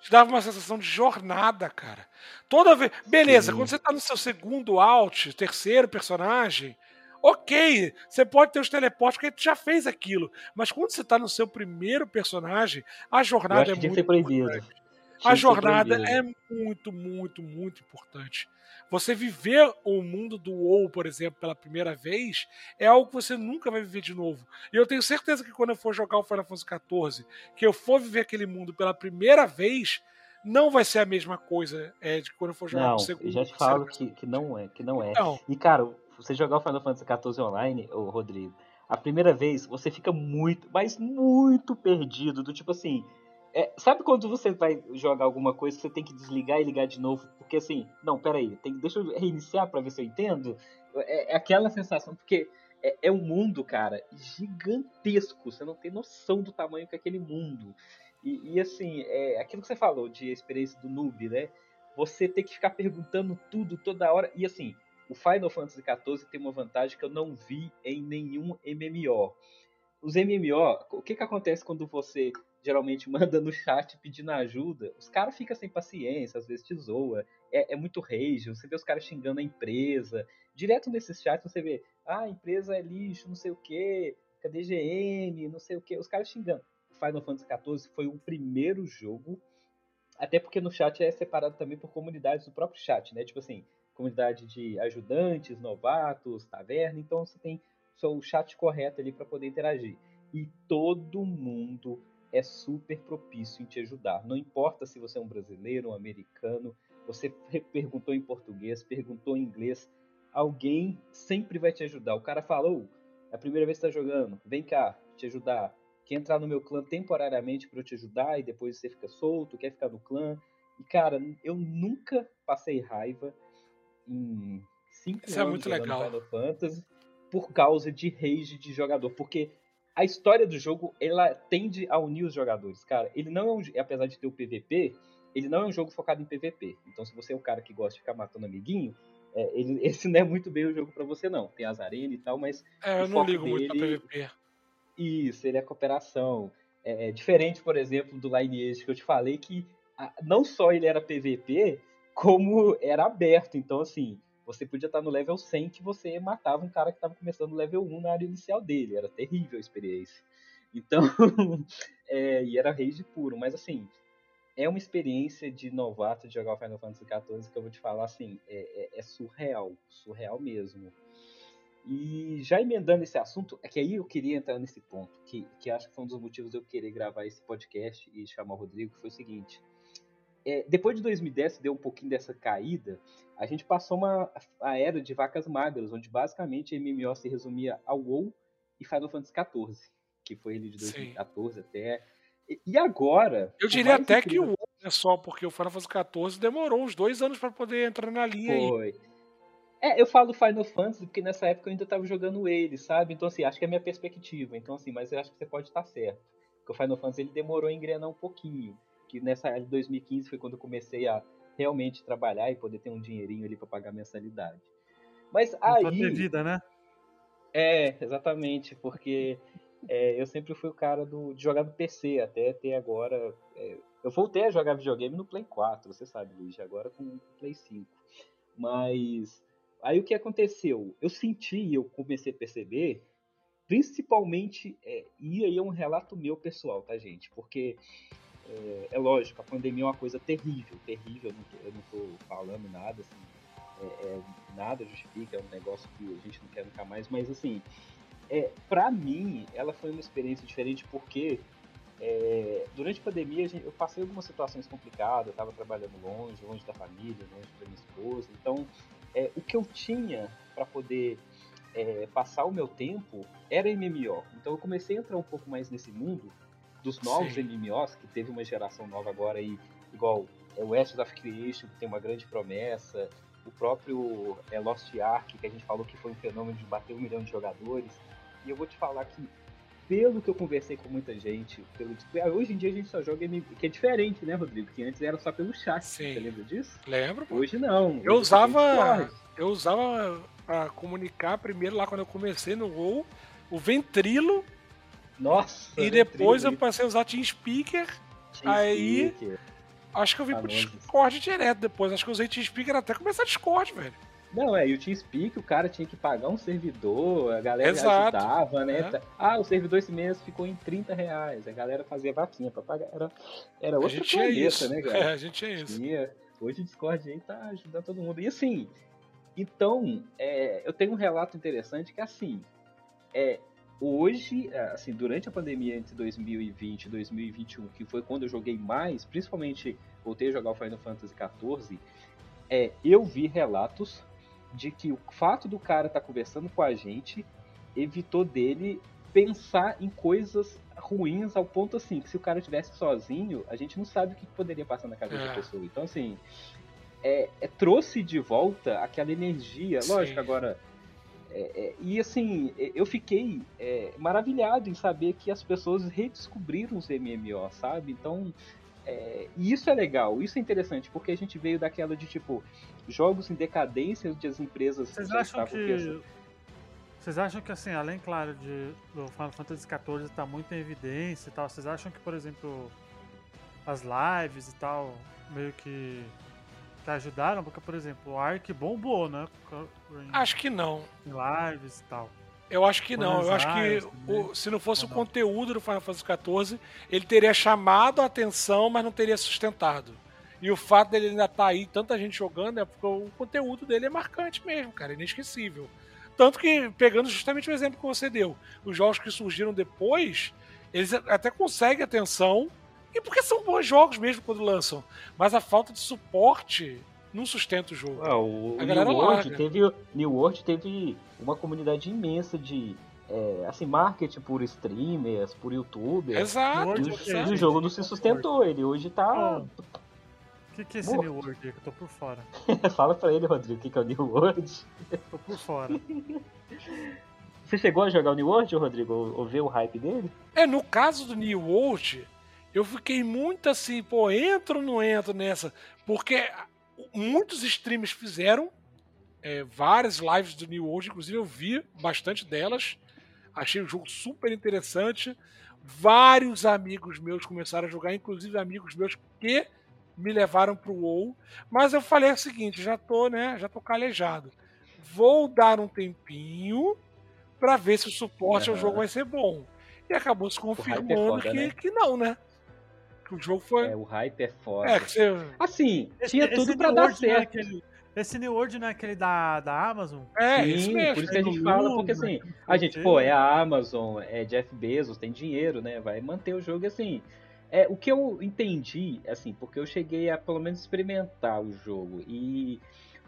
Speaker 3: te dava uma sensação de jornada, cara. Toda vez. Beleza, Sim. quando você tá no seu segundo out, terceiro personagem, ok, você pode ter os teleportes porque tu já fez aquilo. Mas quando você tá no seu primeiro personagem, a jornada é muito. Proibido. A jornada é muito, muito, muito importante. Você viver o mundo do WoW, por exemplo, pela primeira vez, é algo que você nunca vai viver de novo. E eu tenho certeza que quando eu for jogar o Final Fantasy XIV, que eu for viver aquele mundo pela primeira vez, não vai ser a mesma coisa é, de quando eu for jogar
Speaker 2: não,
Speaker 3: o segundo.
Speaker 2: Eu já te falo que, que não é, que não é. Então, e cara, você jogar o Final Fantasy XIV online, ô Rodrigo, a primeira vez você fica muito, mas muito perdido, do tipo assim, é, sabe quando você vai jogar alguma coisa, você tem que desligar e ligar de novo? Porque assim, não, peraí, tem, deixa eu reiniciar para ver se eu entendo. É, é aquela sensação, porque é, é, um mundo, cara, gigantesco. Você não tem noção do tamanho que é aquele mundo. E, e assim, é aquilo que você falou de experiência do noob, né? Você tem que ficar perguntando tudo toda hora. E assim, o Final Fantasy XIV tem uma vantagem que eu não vi em nenhum MMO. Os MMO, o que, que acontece quando você geralmente manda no chat pedindo ajuda, os caras ficam sem paciência, às vezes te zoa, é, é muito rage, você vê os caras xingando a empresa. Direto nesses chats você vê, ah, a empresa é lixo, não sei o que, cadê GM, não sei o que, os caras xingando. Final Fantasy XIV foi o primeiro jogo, até porque no chat é separado também por comunidades do próprio chat, né? Tipo assim, comunidade de ajudantes, novatos, taverna, então você tem o chat correto ali para poder interagir. E todo mundo é super propício em te ajudar. Não importa se você é um brasileiro, um americano, você perguntou em português, perguntou em inglês, alguém sempre vai te ajudar. O cara falou, é a primeira vez que está jogando, vem cá, te ajudar. Quer entrar no meu clã temporariamente para eu te ajudar e depois você fica solto, quer ficar no clã. E cara, eu nunca passei raiva em cinco é anos é muito legal. Final Fantasy por causa de rage de jogador, porque a história do jogo ela tende a unir os jogadores, cara. Ele não é um, apesar de ter o PVP, ele não é um jogo focado em PVP. Então, se você é o cara que gosta de ficar matando amiguinho, é, ele, esse não é muito bem o jogo para você não. Tem as arenas e tal, mas
Speaker 3: é, eu não ligo dele, muito pra PVP.
Speaker 2: Isso, ele é cooperação. É, é, diferente, por exemplo, do Lineage que eu te falei que a, não só ele era PVP, como era aberto. Então, assim, você podia estar no level 100 que você matava um cara que estava começando no level 1 na área inicial dele. Era terrível a experiência. Então, é, e era rage puro. Mas assim, é uma experiência de novato de jogar o Final Fantasy XIV que eu vou te falar assim, é, é, é, surreal, surreal mesmo. E já emendando esse assunto, é que aí eu queria entrar nesse ponto, que, que acho que foi um dos motivos de eu querer gravar esse podcast e chamar o Rodrigo, que foi o seguinte é, depois de 2010, deu um pouquinho dessa caída, a gente passou uma a era de vacas magras, onde basicamente a MMO se resumia ao WoW e Final Fantasy XIV, que foi ele de 2014 Sim. até. E, e agora.
Speaker 3: Eu diria até que o WoW é só, porque o Final Fantasy XIV demorou uns dois anos para poder entrar na linha
Speaker 2: foi. aí. É, eu falo Final Fantasy porque nessa época eu ainda estava jogando ele, sabe? Então, assim, acho que é a minha perspectiva. Então, assim, mas eu acho que você pode estar certo. Porque o Final Fantasy ele demorou a engrenar um pouquinho que nessa área de 2015 foi quando eu comecei a realmente trabalhar e poder ter um dinheirinho ali para pagar mensalidade. Mas aí.
Speaker 1: Ter vida, né?
Speaker 2: É, exatamente, porque é, eu sempre fui o cara do, de jogar no PC, até ter agora. É, eu voltei a jogar videogame no Play 4, você sabe, Luiz, agora com o Play 5. Mas aí o que aconteceu? Eu senti, eu comecei a perceber, principalmente, é, e aí é um relato meu pessoal, tá, gente? Porque é, é, lógico, a pandemia é uma coisa terrível, terrível, eu não tô falando nada, assim, é, é, nada justifica, é um negócio que a gente não quer nunca mais, mas assim, é, pra mim, ela foi uma experiência diferente porque é, durante a pandemia eu passei algumas situações complicadas, eu estava trabalhando longe, longe da família, longe da minha esposa, então é, o que eu tinha para poder é, passar o meu tempo era MMO. Então eu comecei a entrar um pouco mais nesse mundo dos novos Sim. MMOs, que teve uma geração nova agora aí, igual é, o Ashes of Creation, que tem uma grande promessa, o próprio é, Lost Ark, que a gente falou que foi um fenômeno de bater um milhão de jogadores. E eu vou te falar que, pelo que eu conversei com muita gente, pelo ah, hoje em dia a gente só joga MMO, que é diferente, né, Rodrigo? Que antes era só pelo chat. Sim. Você lembra disso?
Speaker 3: Lembro.
Speaker 2: Hoje não.
Speaker 3: Eu hoje usava. Eu usava para comunicar primeiro lá quando eu comecei no WoW, o Ventrilo
Speaker 2: nossa!
Speaker 3: E depois eu passei a usar TeamSpeaker. Team aí. Speaker. Acho que eu vim pro Discord direto depois. Acho que eu usei TeamSpeaker até começar Discord, velho.
Speaker 2: Não, é, e o TeamSpeak, o cara tinha que pagar um servidor, a galera Exato. ajudava, né? É. Ah, o servidor esse mês ficou em 30 reais, a galera fazia vaquinha pra pagar. Era, era outro a gente planeta,
Speaker 3: isso.
Speaker 2: né, cara?
Speaker 3: É, a gente tinha isso.
Speaker 2: Hoje o Discord aí tá ajudando todo mundo. E assim, então, é, eu tenho um relato interessante que assim, é, hoje, é, assim, durante a pandemia entre 2020 e 2021, que foi quando eu joguei mais, principalmente voltei a jogar o Final Fantasy XIV, é, eu vi relatos de que o fato do cara estar tá conversando com a gente evitou dele pensar em coisas ruins ao ponto assim, que se o cara estivesse sozinho, a gente não sabe o que poderia passar na cabeça é. da pessoa. Então, assim, é, é, trouxe de volta aquela energia. Sim. Lógico, agora é, é, e assim, é, eu fiquei é, maravilhado em saber que as pessoas redescobriram os MMO, sabe? Então, é, e isso é legal, isso é interessante, porque a gente veio daquela de tipo jogos em decadência onde as empresas.
Speaker 1: Vocês acham que. Pensando... Vocês acham que, assim, além, claro, de do Final Fantasy XIV estar tá muito em evidência e tal, vocês acham que, por exemplo, as lives e tal, meio que ajudaram? Porque, por exemplo, o Ark bombou, né?
Speaker 3: Em, acho que não.
Speaker 1: Em lives e tal.
Speaker 3: Eu acho que não. Eu acho que o, se não fosse o conteúdo do Final Fantasy XIV, ele teria chamado a atenção, mas não teria sustentado. E o fato dele ainda estar tá aí, tanta gente jogando, é porque o conteúdo dele é marcante mesmo, cara, inesquecível. Tanto que, pegando justamente o exemplo que você deu, os jogos que surgiram depois, eles até conseguem atenção, e porque são bons jogos mesmo quando lançam. Mas a falta de suporte não sustenta o jogo.
Speaker 2: Ah, o a New World, teve, New World teve uma comunidade imensa de é, assim, marketing por streamers, por youtubers.
Speaker 3: Exato.
Speaker 2: E, o, e o jogo não se sustentou. Ele hoje tá.
Speaker 1: O que, que é esse New World que eu tô por fora?
Speaker 2: Fala pra ele, Rodrigo, o que, que é o New World?
Speaker 1: tô por fora.
Speaker 2: Você chegou a jogar o New World, Rodrigo? Ou, ou ver o hype dele?
Speaker 3: É, no caso do New World, eu fiquei muito assim, pô, entro ou não entro nessa? Porque muitos streamers fizeram é, várias lives do New World, inclusive eu vi bastante delas. Achei o jogo super interessante. Vários amigos meus começaram a jogar, inclusive amigos meus que me levaram pro WoW. Mas eu falei o seguinte, já tô, né, já tô calejado. Vou dar um tempinho para ver se o suporte uhum. ao jogo vai ser bom. E acabou se confirmando foda, que, né? que não, né? Que o jogo foi.
Speaker 2: É, o hype é foda. É, você... Assim, esse, tinha tudo pra dar é certo. É
Speaker 1: aquele, esse New World não é aquele da, da Amazon?
Speaker 2: É, Sim, isso mesmo. Por isso que a gente é fala, porque assim, a gente, pô, é a Amazon, é Jeff Bezos, tem dinheiro, né? Vai manter o jogo assim. É, o que eu entendi, assim, porque eu cheguei a pelo menos experimentar o jogo e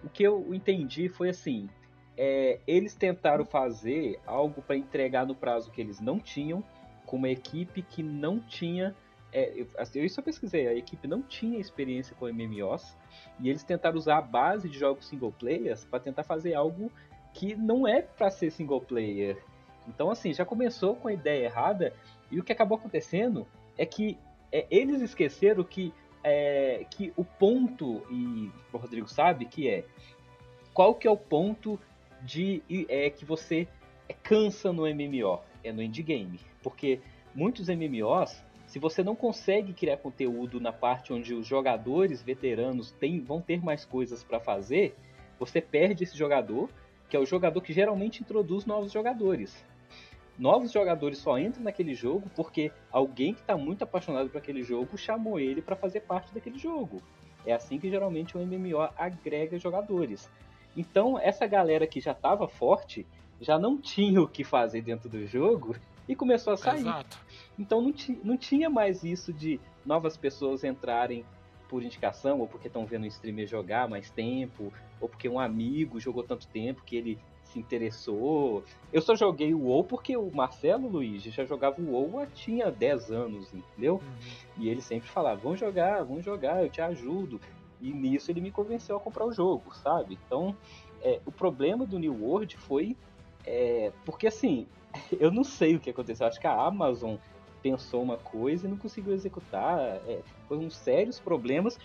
Speaker 2: o que eu entendi foi assim, é, eles tentaram fazer algo para entregar no prazo que eles não tinham, com uma equipe que não tinha é, eu, assim, eu só pesquisei, a equipe não tinha experiência com MMOs e eles tentaram usar a base de jogos single players para tentar fazer algo que não é para ser single player. Então, assim, já começou com a ideia errada e o que acabou acontecendo é que é, eles esqueceram que, é, que o ponto, e o Rodrigo sabe, que é qual que é o ponto de é, que você cansa no MMO é no endgame. Porque muitos MMOs, se você não consegue criar conteúdo na parte onde os jogadores veteranos têm, vão ter mais coisas para fazer, você perde esse jogador, que é o jogador que geralmente introduz novos jogadores. Novos jogadores só entram naquele jogo porque alguém que está muito apaixonado por aquele jogo chamou ele para fazer parte daquele jogo. É assim que geralmente o MMO agrega jogadores. Então, essa galera que já estava forte já não tinha o que fazer dentro do jogo e começou a sair.
Speaker 3: Exato.
Speaker 2: Então não, não tinha mais isso de novas pessoas entrarem por indicação, ou porque estão vendo o streamer jogar mais tempo, ou porque um amigo jogou tanto tempo que ele se interessou. Eu só joguei o WoW porque o Marcelo Luiz já jogava o WoW há tinha 10 anos, entendeu? E ele sempre falava, vamos jogar, vamos jogar, eu te ajudo. E nisso ele me convenceu a comprar o jogo, sabe? Então, é, o problema do New World foi é, porque assim, eu não sei o que aconteceu. Acho que a Amazon pensou uma coisa e não conseguiu executar. É, foi uns sérios problemas.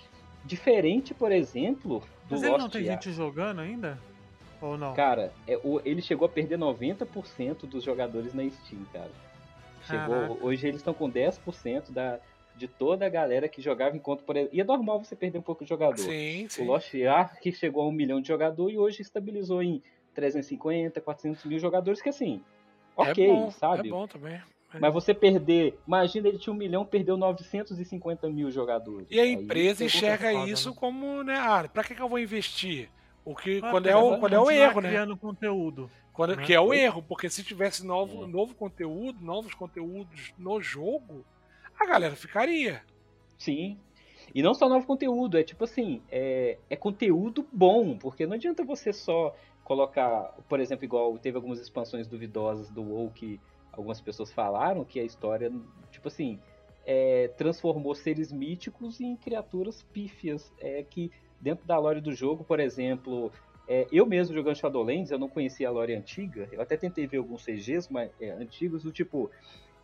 Speaker 2: Diferente, por exemplo, do
Speaker 1: Mas ele
Speaker 2: Lost
Speaker 1: não tem gente jogando ainda? Ou não?
Speaker 2: Cara, é, o- ele chegou a perder 90% dos jogadores na Steam, cara. Chegou,
Speaker 1: Caraca.
Speaker 2: hoje eles estão com 10% da, de toda a galera que jogava enquanto, por exemplo. E é normal você perder um pouco de jogador.
Speaker 3: Sim,
Speaker 2: O
Speaker 3: sim.
Speaker 2: Lost Ark chegou a um milhão de jogadores e hoje estabilizou em 350, 400 mil jogadores, que assim, ok,
Speaker 3: é bom,
Speaker 2: sabe?
Speaker 3: É bom também.
Speaker 2: Mas você perder, imagina ele tinha um milhão, perdeu 950 mil jogadores.
Speaker 3: E a
Speaker 2: Aí
Speaker 3: empresa enxerga
Speaker 1: foda,
Speaker 3: isso
Speaker 1: né?
Speaker 3: como, né, ah, pra que, que eu vou investir? O que,
Speaker 1: Ah,
Speaker 3: quando, é o, quando é o
Speaker 1: continuar
Speaker 3: erro, né?
Speaker 1: criando conteúdo.
Speaker 3: Quando,
Speaker 1: né?
Speaker 3: que é o erro, porque se tivesse novo,
Speaker 2: É.
Speaker 3: novo conteúdo, novos conteúdos no jogo, a galera ficaria.
Speaker 2: Sim. E não só novo conteúdo, é tipo assim, é, é conteúdo bom, porque não adianta você só colocar, por exemplo, igual teve algumas expansões duvidosas do WoW que algumas pessoas falaram que a história, tipo assim, é, transformou seres míticos em criaturas pífias, é, que dentro da lore do jogo, por exemplo, é, eu mesmo jogando Shadowlands, eu não conhecia a lore antiga, eu até tentei ver alguns CGs mas, é, antigos, do tipo,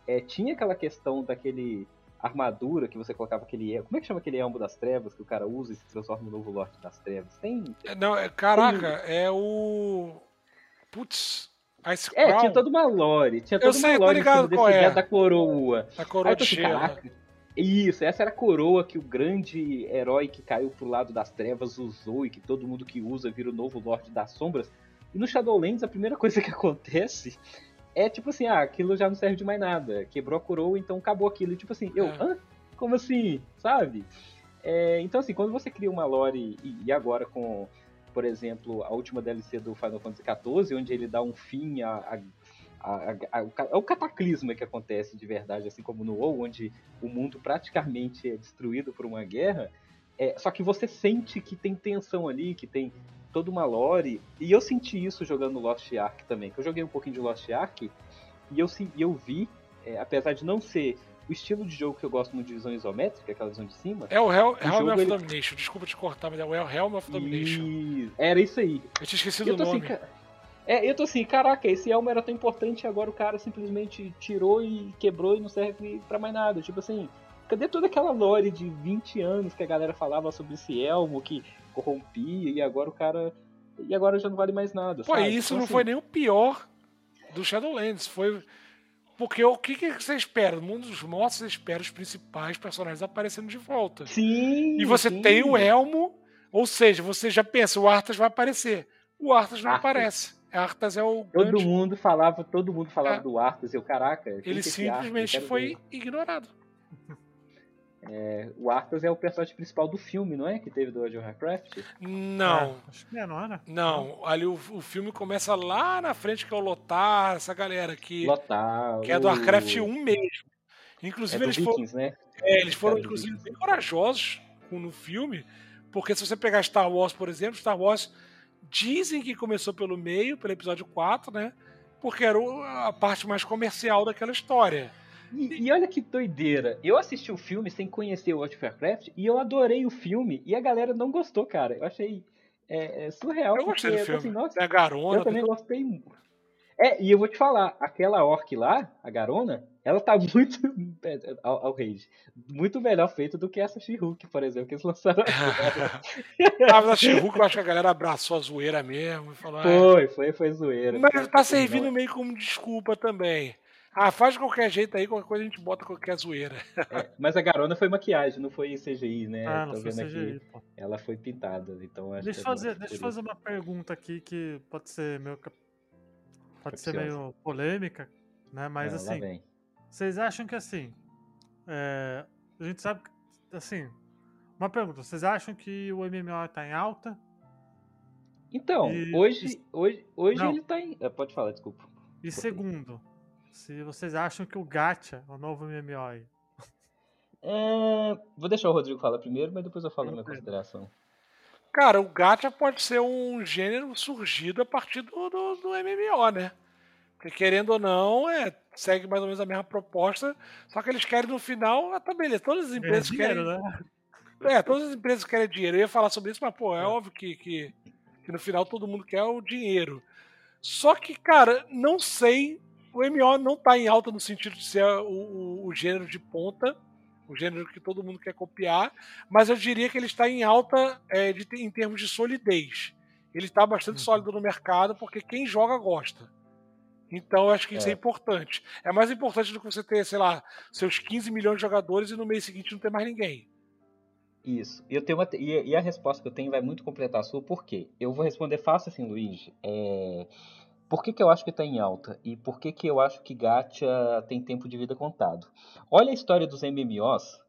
Speaker 2: é, tinha aquela questão daquele armadura que você colocava aquele elmo. Como é que chama aquele elmo das trevas que o cara usa e se transforma no novo Lorde das Trevas? Tem.
Speaker 3: É, Não, é, caraca, é o. Putz, Ice
Speaker 2: É,
Speaker 3: Crown,
Speaker 2: tinha toda uma lore. Tinha toda
Speaker 3: sei,
Speaker 2: uma lore
Speaker 3: ligado
Speaker 2: desse
Speaker 3: é.
Speaker 2: da coroa.
Speaker 3: a
Speaker 2: Aí
Speaker 3: coroa
Speaker 2: eu
Speaker 3: de gelo.
Speaker 2: caraca. Isso, essa era a coroa que o grande herói que caiu pro lado das trevas usou e que todo mundo que usa vira o novo Lorde das Sombras. E no Shadowlands a primeira coisa que acontece é tipo assim, ah, aquilo já não serve de mais nada. Quebrou a coroa, então acabou aquilo. E tipo assim, eu,
Speaker 3: É.
Speaker 2: hã? Como assim? Sabe? É, então assim, quando você cria uma lore, e, e agora com, por exemplo, a última DLC do Final Fantasy XIV, onde ele dá um fim a, a é o cataclisma que acontece de verdade, assim como no WoW, onde o mundo praticamente é destruído por uma guerra. É, só que você sente que tem tensão ali, que tem toda uma lore. E eu senti isso jogando Lost Ark também. Que eu joguei um pouquinho de Lost Ark e eu, e eu vi, é, apesar de não ser o estilo de jogo que eu gosto muito de visão isométrica, aquela visão de cima.
Speaker 3: É o Hel Helm of
Speaker 2: ele-
Speaker 3: Domination. Desculpa te cortar, mas é o Helm of Domination.
Speaker 2: E era isso aí.
Speaker 3: Eu tinha esquecido o
Speaker 2: assim,
Speaker 3: nome.
Speaker 2: ca- é, eu tô assim, caraca, esse elmo era tão importante e agora o cara simplesmente tirou e quebrou e não serve pra mais nada. Tipo assim, cadê toda aquela lore de 20 anos que a galera falava sobre esse elmo que corrompia e agora o cara. E agora já não vale mais nada.
Speaker 3: Pô,
Speaker 2: sabe?
Speaker 3: isso
Speaker 2: Então,
Speaker 3: não
Speaker 2: assim,
Speaker 3: foi nem o pior do Shadowlands. Foi. Porque o que, que você espera? No mundo dos mortos, você espera os principais personagens aparecendo de volta.
Speaker 2: Sim!
Speaker 3: E você
Speaker 2: sim.
Speaker 3: tem o elmo, ou seja, você já pensa, o Arthas vai aparecer. O Arthas não
Speaker 2: Arthas.
Speaker 3: aparece. Arthas é o
Speaker 2: Todo
Speaker 3: grande-
Speaker 2: mundo falava, todo mundo falava
Speaker 3: É.
Speaker 2: do Arthas e eu, caraca.
Speaker 3: Ele simplesmente foi
Speaker 2: ver.
Speaker 3: ignorado.
Speaker 2: O Arthas é o personagem principal do filme, não é? Que teve do World of Warcraft?
Speaker 3: Não,
Speaker 1: É, acho que é, não era?
Speaker 3: não. Ali o, o filme começa lá na frente, que é o Lotar, essa galera que,
Speaker 2: Lotar.
Speaker 3: que é do
Speaker 2: o-
Speaker 3: Warcraft 1 mesmo.
Speaker 2: É
Speaker 3: Inclusive,
Speaker 2: do
Speaker 3: eles foram,
Speaker 2: Vikings, né?
Speaker 3: é, eles foram
Speaker 2: Cara do
Speaker 3: inclusive,
Speaker 2: Vikings.
Speaker 3: bem corajosos no filme, porque se você pegar Star Wars, por exemplo, Star Wars dizem que começou pelo meio, pelo episódio 4, né? Porque era a parte mais comercial daquela história.
Speaker 2: E, e olha que doideira. Eu assisti o filme sem conhecer o World of Warcraft e eu adorei o filme e a galera não gostou, cara. Eu achei é, é surreal.
Speaker 3: Eu gostei do
Speaker 2: porque,
Speaker 3: filme.
Speaker 2: assim, nossa,
Speaker 3: a Garona.
Speaker 2: eu também gostei muito. É, e eu vou te falar, aquela orc lá, a Garona, ela tá muito. ao, ao rage. Muito melhor feita do que essa She-Hulk, por exemplo, que eles lançaram.
Speaker 3: Ah, mas a She-Hulk, eu acho que a galera abraçou a zoeira mesmo e falou. "Ah,
Speaker 2: foi, foi, foi zoeira.
Speaker 3: Mas tá servindo meio como desculpa também. Ah, faz de qualquer jeito aí, qualquer coisa a gente bota qualquer zoeira.
Speaker 2: É, mas a garona foi maquiagem, não foi CGI, né?
Speaker 1: Ah, não
Speaker 2: Tô
Speaker 1: foi
Speaker 2: vendo
Speaker 1: CGI,
Speaker 2: aqui.
Speaker 1: pô.
Speaker 2: Ela foi pintada, então acho
Speaker 1: Deixa eu
Speaker 2: que é
Speaker 1: fazer, deixa eu fazer uma pergunta aqui que pode ser meio. Pode ser meio polêmica, né? Mas
Speaker 2: Ah, lá
Speaker 1: assim, vocês acham que assim. é, a gente sabe que. Assim. Uma pergunta, vocês acham que o MMO tá em alta?
Speaker 2: Então,
Speaker 1: E-
Speaker 2: hoje, hoje, hoje
Speaker 1: Não.
Speaker 2: ele tá em. ah, Pode falar, desculpa.
Speaker 1: E segundo, se vocês acham que o Gacha é o novo MMO aí.
Speaker 2: É, Vou deixar o Rodrigo falar primeiro, mas depois eu falo a minha consideração.
Speaker 3: Cara, o gacha pode ser um gênero surgido a partir do, do, do MMO, né? Porque querendo ou não, é, segue mais ou menos a mesma proposta, só que eles querem no final, ah, tá beleza, todas as empresas
Speaker 1: dinheiro,
Speaker 3: querem.
Speaker 1: né?
Speaker 3: É, todas as empresas querem dinheiro. Eu ia falar sobre isso, mas, pô, é,
Speaker 1: É.
Speaker 3: óbvio que, que, que no final todo mundo quer o dinheiro. Só que, cara, não sei. O MO não tá em alta no sentido de ser o, o, o gênero de ponta, o gênero que todo mundo quer copiar, mas eu diria que ele está em alta é, de, em termos de solidez. Ele está bastante
Speaker 1: Uhum.
Speaker 3: sólido no mercado, porque quem joga gosta. Então eu acho que isso é.
Speaker 2: É.
Speaker 3: importante. É mais importante do que você ter, sei lá, seus 15 milhões de jogadores e no mês seguinte não ter mais ninguém.
Speaker 2: Isso. E, eu tenho uma, e, e a resposta que eu tenho vai muito completar a sua, por quê? Eu vou responder fácil assim, Luiz. É, por que, que eu acho que está em alta? E por que, que eu acho que Gacha tem tempo de vida contado? Olha a história dos MMOs,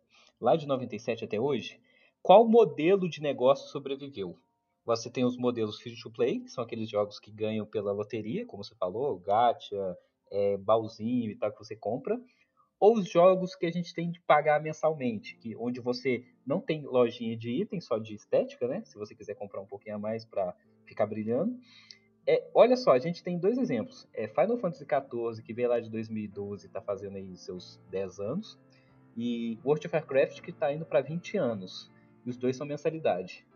Speaker 2: lá de 97 até hoje. Qual modelo de negócio sobreviveu? Você tem os modelos free to play, que são aqueles jogos que ganham pela loteria, como você falou, gacha, é, baúzinho e tal que você compra. Ou os jogos que a gente tem de pagar mensalmente, que, onde você não tem lojinha de itens, só de estética, né? Se você quiser comprar um pouquinho a mais para ficar brilhando. É, olha só, a gente tem dois exemplos. É, Final Fantasy XIV, que veio lá de 2012 está fazendo aí seus 10 anos. E World of Warcraft, que está indo para 20 anos. E os dois são mensalidade.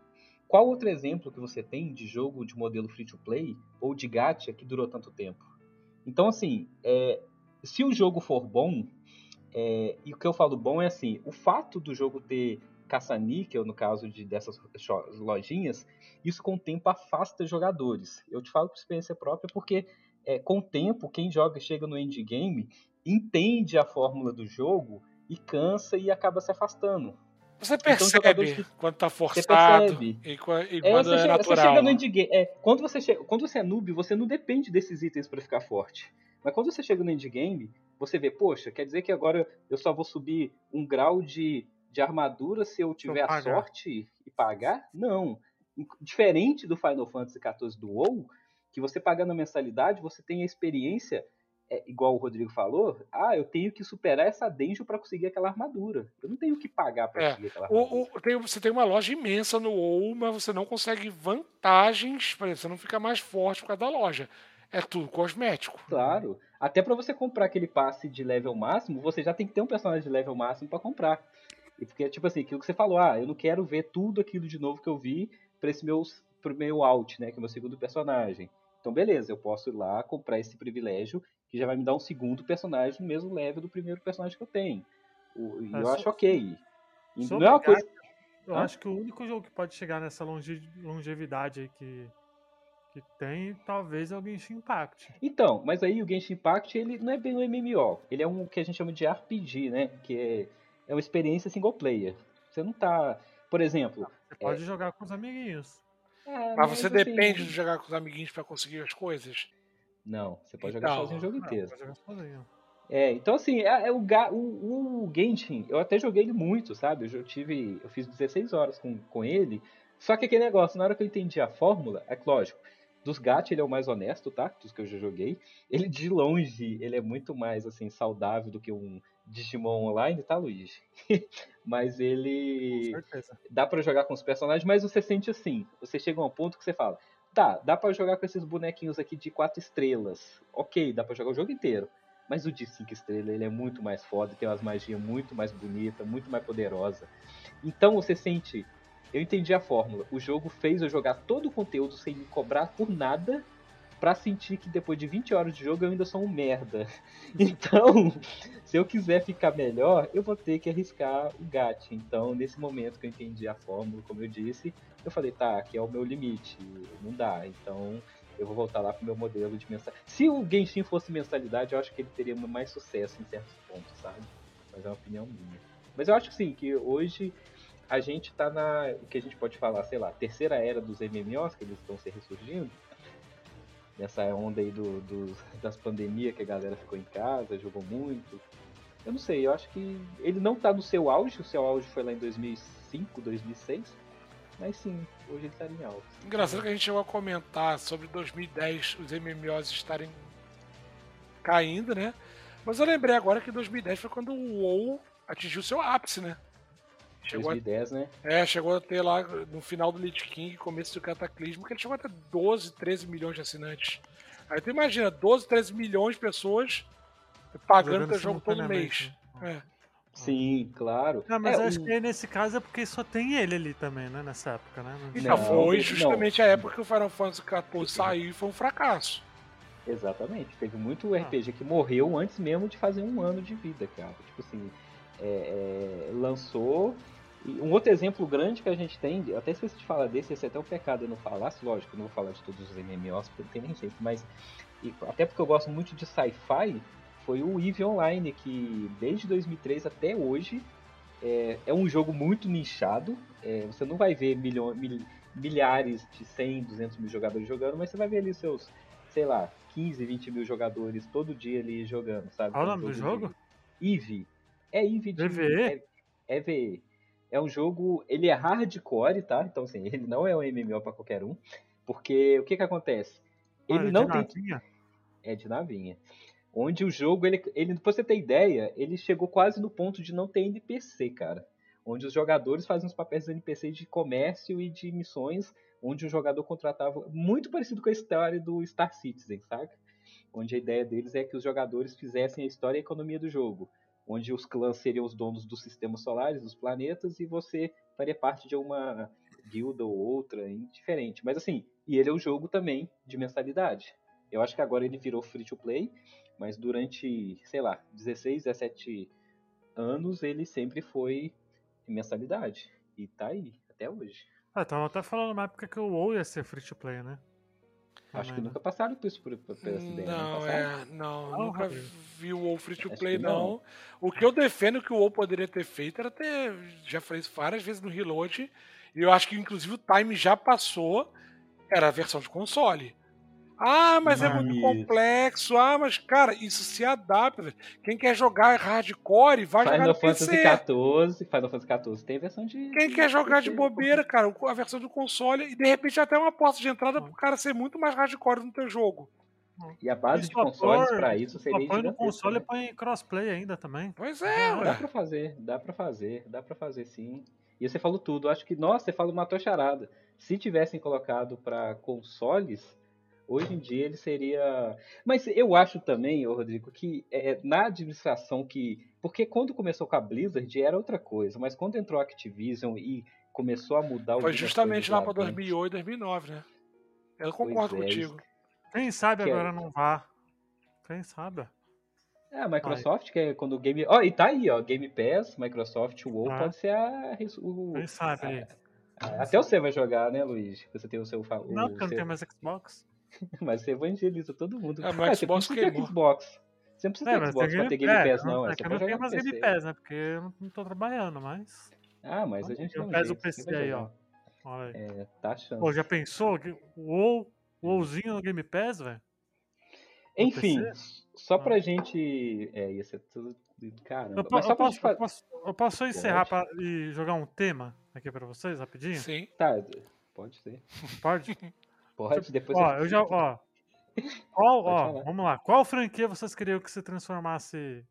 Speaker 2: Qual outro exemplo que você tem de jogo de modelo free-to-play ou de gacha que durou tanto tempo? Então, assim, é, se o jogo for bom, é, e o que eu falo bom é assim, o fato do jogo ter caça-níquel, no caso de dessas lojinhas, isso com o tempo afasta jogadores. Eu te falo por experiência própria porque é, com o tempo, quem joga chega no endgame, entende a fórmula do jogo e cansa e acaba se afastando.
Speaker 3: Você
Speaker 2: Então,
Speaker 3: percebe
Speaker 2: que-
Speaker 3: quando tá forçado
Speaker 2: percebe.
Speaker 3: e, e
Speaker 2: É,
Speaker 3: quando
Speaker 2: você,
Speaker 3: é
Speaker 2: chega,
Speaker 3: natural.
Speaker 2: no endgame. É, quando, você chega, quando você é noob, você não depende desses itens para ficar forte. Mas quando você chega no endgame, você vê, poxa, quer dizer que agora eu só vou subir um grau de, de armadura se eu tiver a sorte e pagar? Não. Diferente do Final Fantasy XIV do WoW, que você pagando a mensalidade, você tem a experiência, é, igual o Rodrigo falou, ah, eu tenho que superar essa dungeon para conseguir aquela armadura. Eu não tenho que pagar para
Speaker 3: É,
Speaker 2: conseguir aquela armadura.
Speaker 3: O- o- tem- você tem uma loja imensa no WoW, mas você não consegue vantagens, por exemplo, você não fica mais forte por causa da loja. É tudo cosmético.
Speaker 2: Claro. Até pra você comprar aquele passe de level máximo, você já tem que ter um personagem de level máximo pra comprar. E porque, tipo assim, aquilo que você falou, ah, eu não quero ver tudo aquilo de novo que eu vi pra esse meu, pro meu out, né? Que é o meu segundo personagem. Então, beleza, eu posso ir lá comprar esse privilégio, que já vai me dar um segundo personagem no mesmo level do primeiro personagem que eu tenho. O- e
Speaker 1: É,
Speaker 2: eu acho ok. E não é uma coisa.
Speaker 1: Eu
Speaker 2: Hã?
Speaker 1: acho que o único jogo que pode chegar nessa longe- longevidade aí que, que tem, talvez é o Genshin Impact.
Speaker 2: Então, mas aí o Genshin Impact ele não é bem um MMO, ele é um que a gente chama de RPG, né? Que é, é uma experiência single player. Você não tá, por exemplo,
Speaker 1: Você pode jogar com os amiguinhos.
Speaker 2: é,
Speaker 3: Mas você
Speaker 2: assim,
Speaker 3: depende de jogar com os amiguinhos pra conseguir as coisas.
Speaker 2: Não, você pode jogar
Speaker 3: Então,
Speaker 2: sozinho o jogo
Speaker 1: Não,
Speaker 2: inteiro.
Speaker 1: pode jogar sozinho.
Speaker 2: É, então assim, é, é o, o, o Genshin, eu até joguei ele muito, sabe? Eu já tive, eu fiz 16 horas com, com ele. Só que aquele negócio, na hora que eu entendi a fórmula, é que lógico, dos gacha ele é o mais honesto, tá? Dos que eu já joguei. Ele de longe, ele é muito mais assim saudável do que um Digimon online, tá, Luigi? Mas
Speaker 1: Com
Speaker 2: ele
Speaker 1: certeza.
Speaker 2: dá pra jogar com os personagens, mas você sente assim, você chega a um ponto que você fala, tá, dá pra jogar com esses bonequinhos aqui de quatro estrelas, ok, dá pra jogar o jogo inteiro, mas o de cinco estrelas ele é muito mais foda, tem umas magias muito mais bonitas, muito mais poderosa. Então você sente, eu entendi a fórmula, o jogo fez eu jogar todo o conteúdo sem me cobrar por nada, pra sentir que depois de 20 horas de jogo eu ainda sou um merda. Então, se eu quiser ficar melhor, eu vou ter que arriscar o gacha. Então, nesse momento que eu entendi a fórmula, como eu disse, eu falei, tá, aqui é o meu limite, não dá. Então, eu vou voltar lá pro meu modelo de mensalidade. Se o Genshin fosse mensalidade, eu acho que ele teria mais sucesso em certos pontos, sabe? Mas é uma opinião minha. Mas eu acho que sim, que hoje a gente tá na. O que a gente pode falar, sei lá, terceira era dos MMOs, que eles estão se ressurgindo. Nessa onda aí do, do, das pandemias que a galera ficou em casa, jogou muito. Eu não sei, eu acho que ele não tá no seu auge, o seu auge foi lá em 2005, 2006. Mas sim, hoje ele tá em alta.
Speaker 3: Engraçado que a gente chegou a comentar sobre 2010 os MMOs estarem caindo, né? Mas eu lembrei agora que 2010 foi quando o WoW atingiu seu ápice, né?
Speaker 2: Chegou 2010,
Speaker 3: a...
Speaker 2: né?
Speaker 3: É, chegou a ter lá no final do Lich King, começo do Cataclismo, que ele chegou a ter 12, 13 milhões de assinantes. Aí tu imagina, 12, 13 milhões de pessoas pagando teu jogo todo mês. Né? É.
Speaker 2: Sim, claro.
Speaker 1: Não, mas
Speaker 2: é,
Speaker 1: acho um... que nesse caso é porque só tem ele ali também, né? Nessa época, né?
Speaker 3: Então, não, foi justamente não. a época que o Final Fantasy XIV saiu e foi um fracasso.
Speaker 2: Exatamente. Teve muito RPG ah. que morreu antes mesmo de fazer um ano de vida, cara. Tipo assim, é, é, lançou. E um outro exemplo grande que a gente tem, até esqueci de falar desse, esse é até o pecado eu não falasse, lógico, eu não vou falar de todos os MMOs, porque não tem nem jeito, mas e, até porque eu gosto muito de sci-fi, foi o EVE Online, que desde 2003 até hoje é, é um jogo muito nichado. É, você não vai ver milho, mil, milhares de 100, 200 mil jogadores jogando, mas você vai ver ali seus, sei lá, 15, 20 mil jogadores todo dia ali jogando, sabe?
Speaker 1: Qual o nome do jogo?
Speaker 2: EVE. É EVE de...
Speaker 1: EVE?
Speaker 2: É, é. É um jogo, ele é hardcore, tá? Então, assim, ele não é um MMO para qualquer um. Porque o que que acontece? Ele
Speaker 1: é
Speaker 2: não
Speaker 1: tem... Navinha?
Speaker 2: É de navinha onde o jogo, ele, ele, pra você ter ideia, ele chegou quase no ponto de não ter NPC, cara. Onde os jogadores fazem os papéis dos NPC de comércio e de missões, onde o jogador contratava, muito parecido com a história do Star Citizen, saca? Onde a ideia deles é que os jogadores fizessem a história e a economia do jogo. Onde os clãs seriam os donos dos sistemas solares, dos planetas, e você faria parte de uma guilda ou outra, indiferente. Mas assim, e ele é um jogo também de mensalidade. Eu acho que agora ele virou free to play, mas durante, sei lá, 16, 17 anos ele sempre foi mensalidade. E tá aí, até hoje.
Speaker 1: Ah, tava até falando numa época que o WoW ia ser free to play, né?
Speaker 2: Acho Também, que né? nunca passaram por isso por, por, por essa ideia.
Speaker 3: Não, não é, não, não nunca vi o WoW free to play, não. não. O que eu defendo que o WoW poderia ter feito era ter. Já falei isso várias vezes no Reload, e eu acho que inclusive o time já passou, era a versão de console. Ah, mas é muito complexo. Ah, mas, cara, isso se adapta. Quem quer jogar hardcore, vai
Speaker 2: Final
Speaker 3: jogar no
Speaker 2: Fantasy
Speaker 3: PC.
Speaker 2: XIV, Final Fantasy XIV tem versão de...
Speaker 3: Quem quer jogar de bobeira, cara, a versão do console, e de repente até uma porta de entrada pro cara ser muito mais hardcore no teu jogo.
Speaker 2: E a base de consoles para isso seria
Speaker 1: põe no console e põe crossplay ainda também.
Speaker 3: Pois é,
Speaker 2: ah, Dá pra fazer, dá pra fazer, dá pra fazer sim. E você falou tudo. Acho que, nossa, você falou uma charada. Se tivessem colocado para consoles Hoje em dia ele seria. Mas eu acho também, Rodrigo, que é, na administração que. Porque quando começou com a Blizzard era outra coisa, mas quando entrou a Activision e começou a mudar o.
Speaker 3: Foi justamente lá para 2008, 2009, né? Eu concordo pois contigo.
Speaker 1: É. Quem sabe que agora é... não vá. Quem sabe?
Speaker 2: É, a Microsoft, Ai. que é quando o Game. Ó, oh, e tá aí, ó. Game Pass, Microsoft, o WoW ah. pode ser a. O...
Speaker 1: Quem sabe?
Speaker 2: A... Até você vai jogar, né, Luiz? Você tem o seu. O
Speaker 1: não, porque eu não tenho mais Xbox.
Speaker 2: mas você evangeliza todo mundo.
Speaker 3: É, mas Xbox
Speaker 2: você precisa Xbox. Você não precisa é, ter Xbox pra ter Game Pass, não.
Speaker 1: É, é que eu não tenho mais Game Pass, né? Porque eu não tô trabalhando, mas.
Speaker 2: Ah, mas a gente
Speaker 1: não. Pés o PC aí, ó.
Speaker 2: Olha aí. É, tá achando.
Speaker 1: Pô, já pensou? O WoW, WoWzinho no Game Pass, velho?
Speaker 2: Enfim, só pra ah. gente. É, ia ser tudo. Caramba.
Speaker 1: Eu,
Speaker 2: mas só
Speaker 1: eu, posso, eu, posso, eu posso encerrar pra, e jogar um tema aqui pra vocês, rapidinho?
Speaker 3: Sim.
Speaker 2: Tá, pode ser.
Speaker 1: Pode?
Speaker 2: Pode, depois
Speaker 1: ó, eu já, ó. Qual, ó, vamos lá. Qual franquia vocês queriam que se transformasse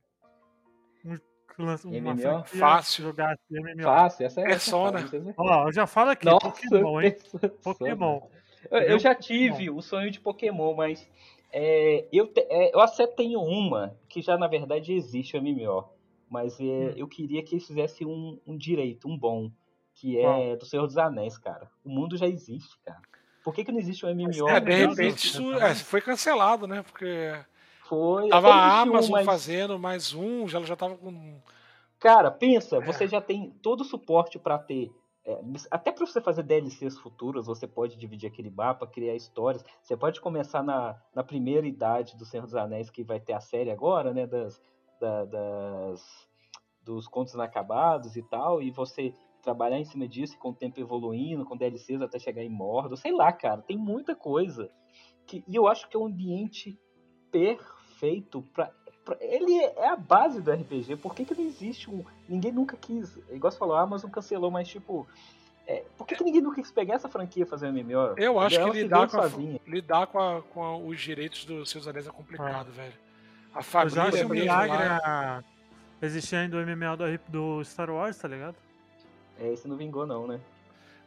Speaker 1: um, uma
Speaker 2: MMO?
Speaker 3: Fácil.
Speaker 1: Jogasse MMO?
Speaker 2: Fácil, essa é
Speaker 3: Persona.
Speaker 2: Essa,
Speaker 1: ó, eu já falo aqui,
Speaker 2: Nossa,
Speaker 1: Pokémon, hein? Pokémon.
Speaker 2: Eu, eu, já tive o sonho de Pokémon, mas é, eu, te, é, eu até tenho uma que já na verdade existe o MMO. Mas é, hum. eu queria que eles fizessem um, um direito, um bom, que é do Senhor dos Anéis, cara. O mundo já existe, cara. Por que, que não existe um MMO?
Speaker 3: É, de repente isso é, foi cancelado, né? Porque.
Speaker 2: Foi.
Speaker 3: Tava a Amazon um, mas... fazendo mais um, já, já tava com.
Speaker 2: Cara, pensa, é. você já tem todo o suporte para ter. é, até para você fazer DLCs futuras, você pode dividir aquele mapa, criar histórias. Você pode começar na, na primeira idade do Senhor dos Anéis, que vai ter a série agora, né? Das, da, das, dos contos inacabados e tal, e você trabalhar em cima disso, com o tempo evoluindo, com DLCs até chegar em Mordor, sei lá, cara, tem muita coisa. Que, e eu acho que é um ambiente perfeito para ele é a base do RPG. Por que, que não existe um. Ninguém nunca quis. Igual você falou, a Amazon cancelou, mas tipo. É, por que, que ninguém nunca quis pegar essa franquia e fazer um MMO?
Speaker 3: Eu acho que lidar, com, a, lidar com, a, com os direitos dos seus anéis é complicado, ah. velho. A família
Speaker 1: Eu já acho um milagre a... existir ainda o MMO do, do Star Wars, tá ligado?
Speaker 2: É, esse não vingou, não, né?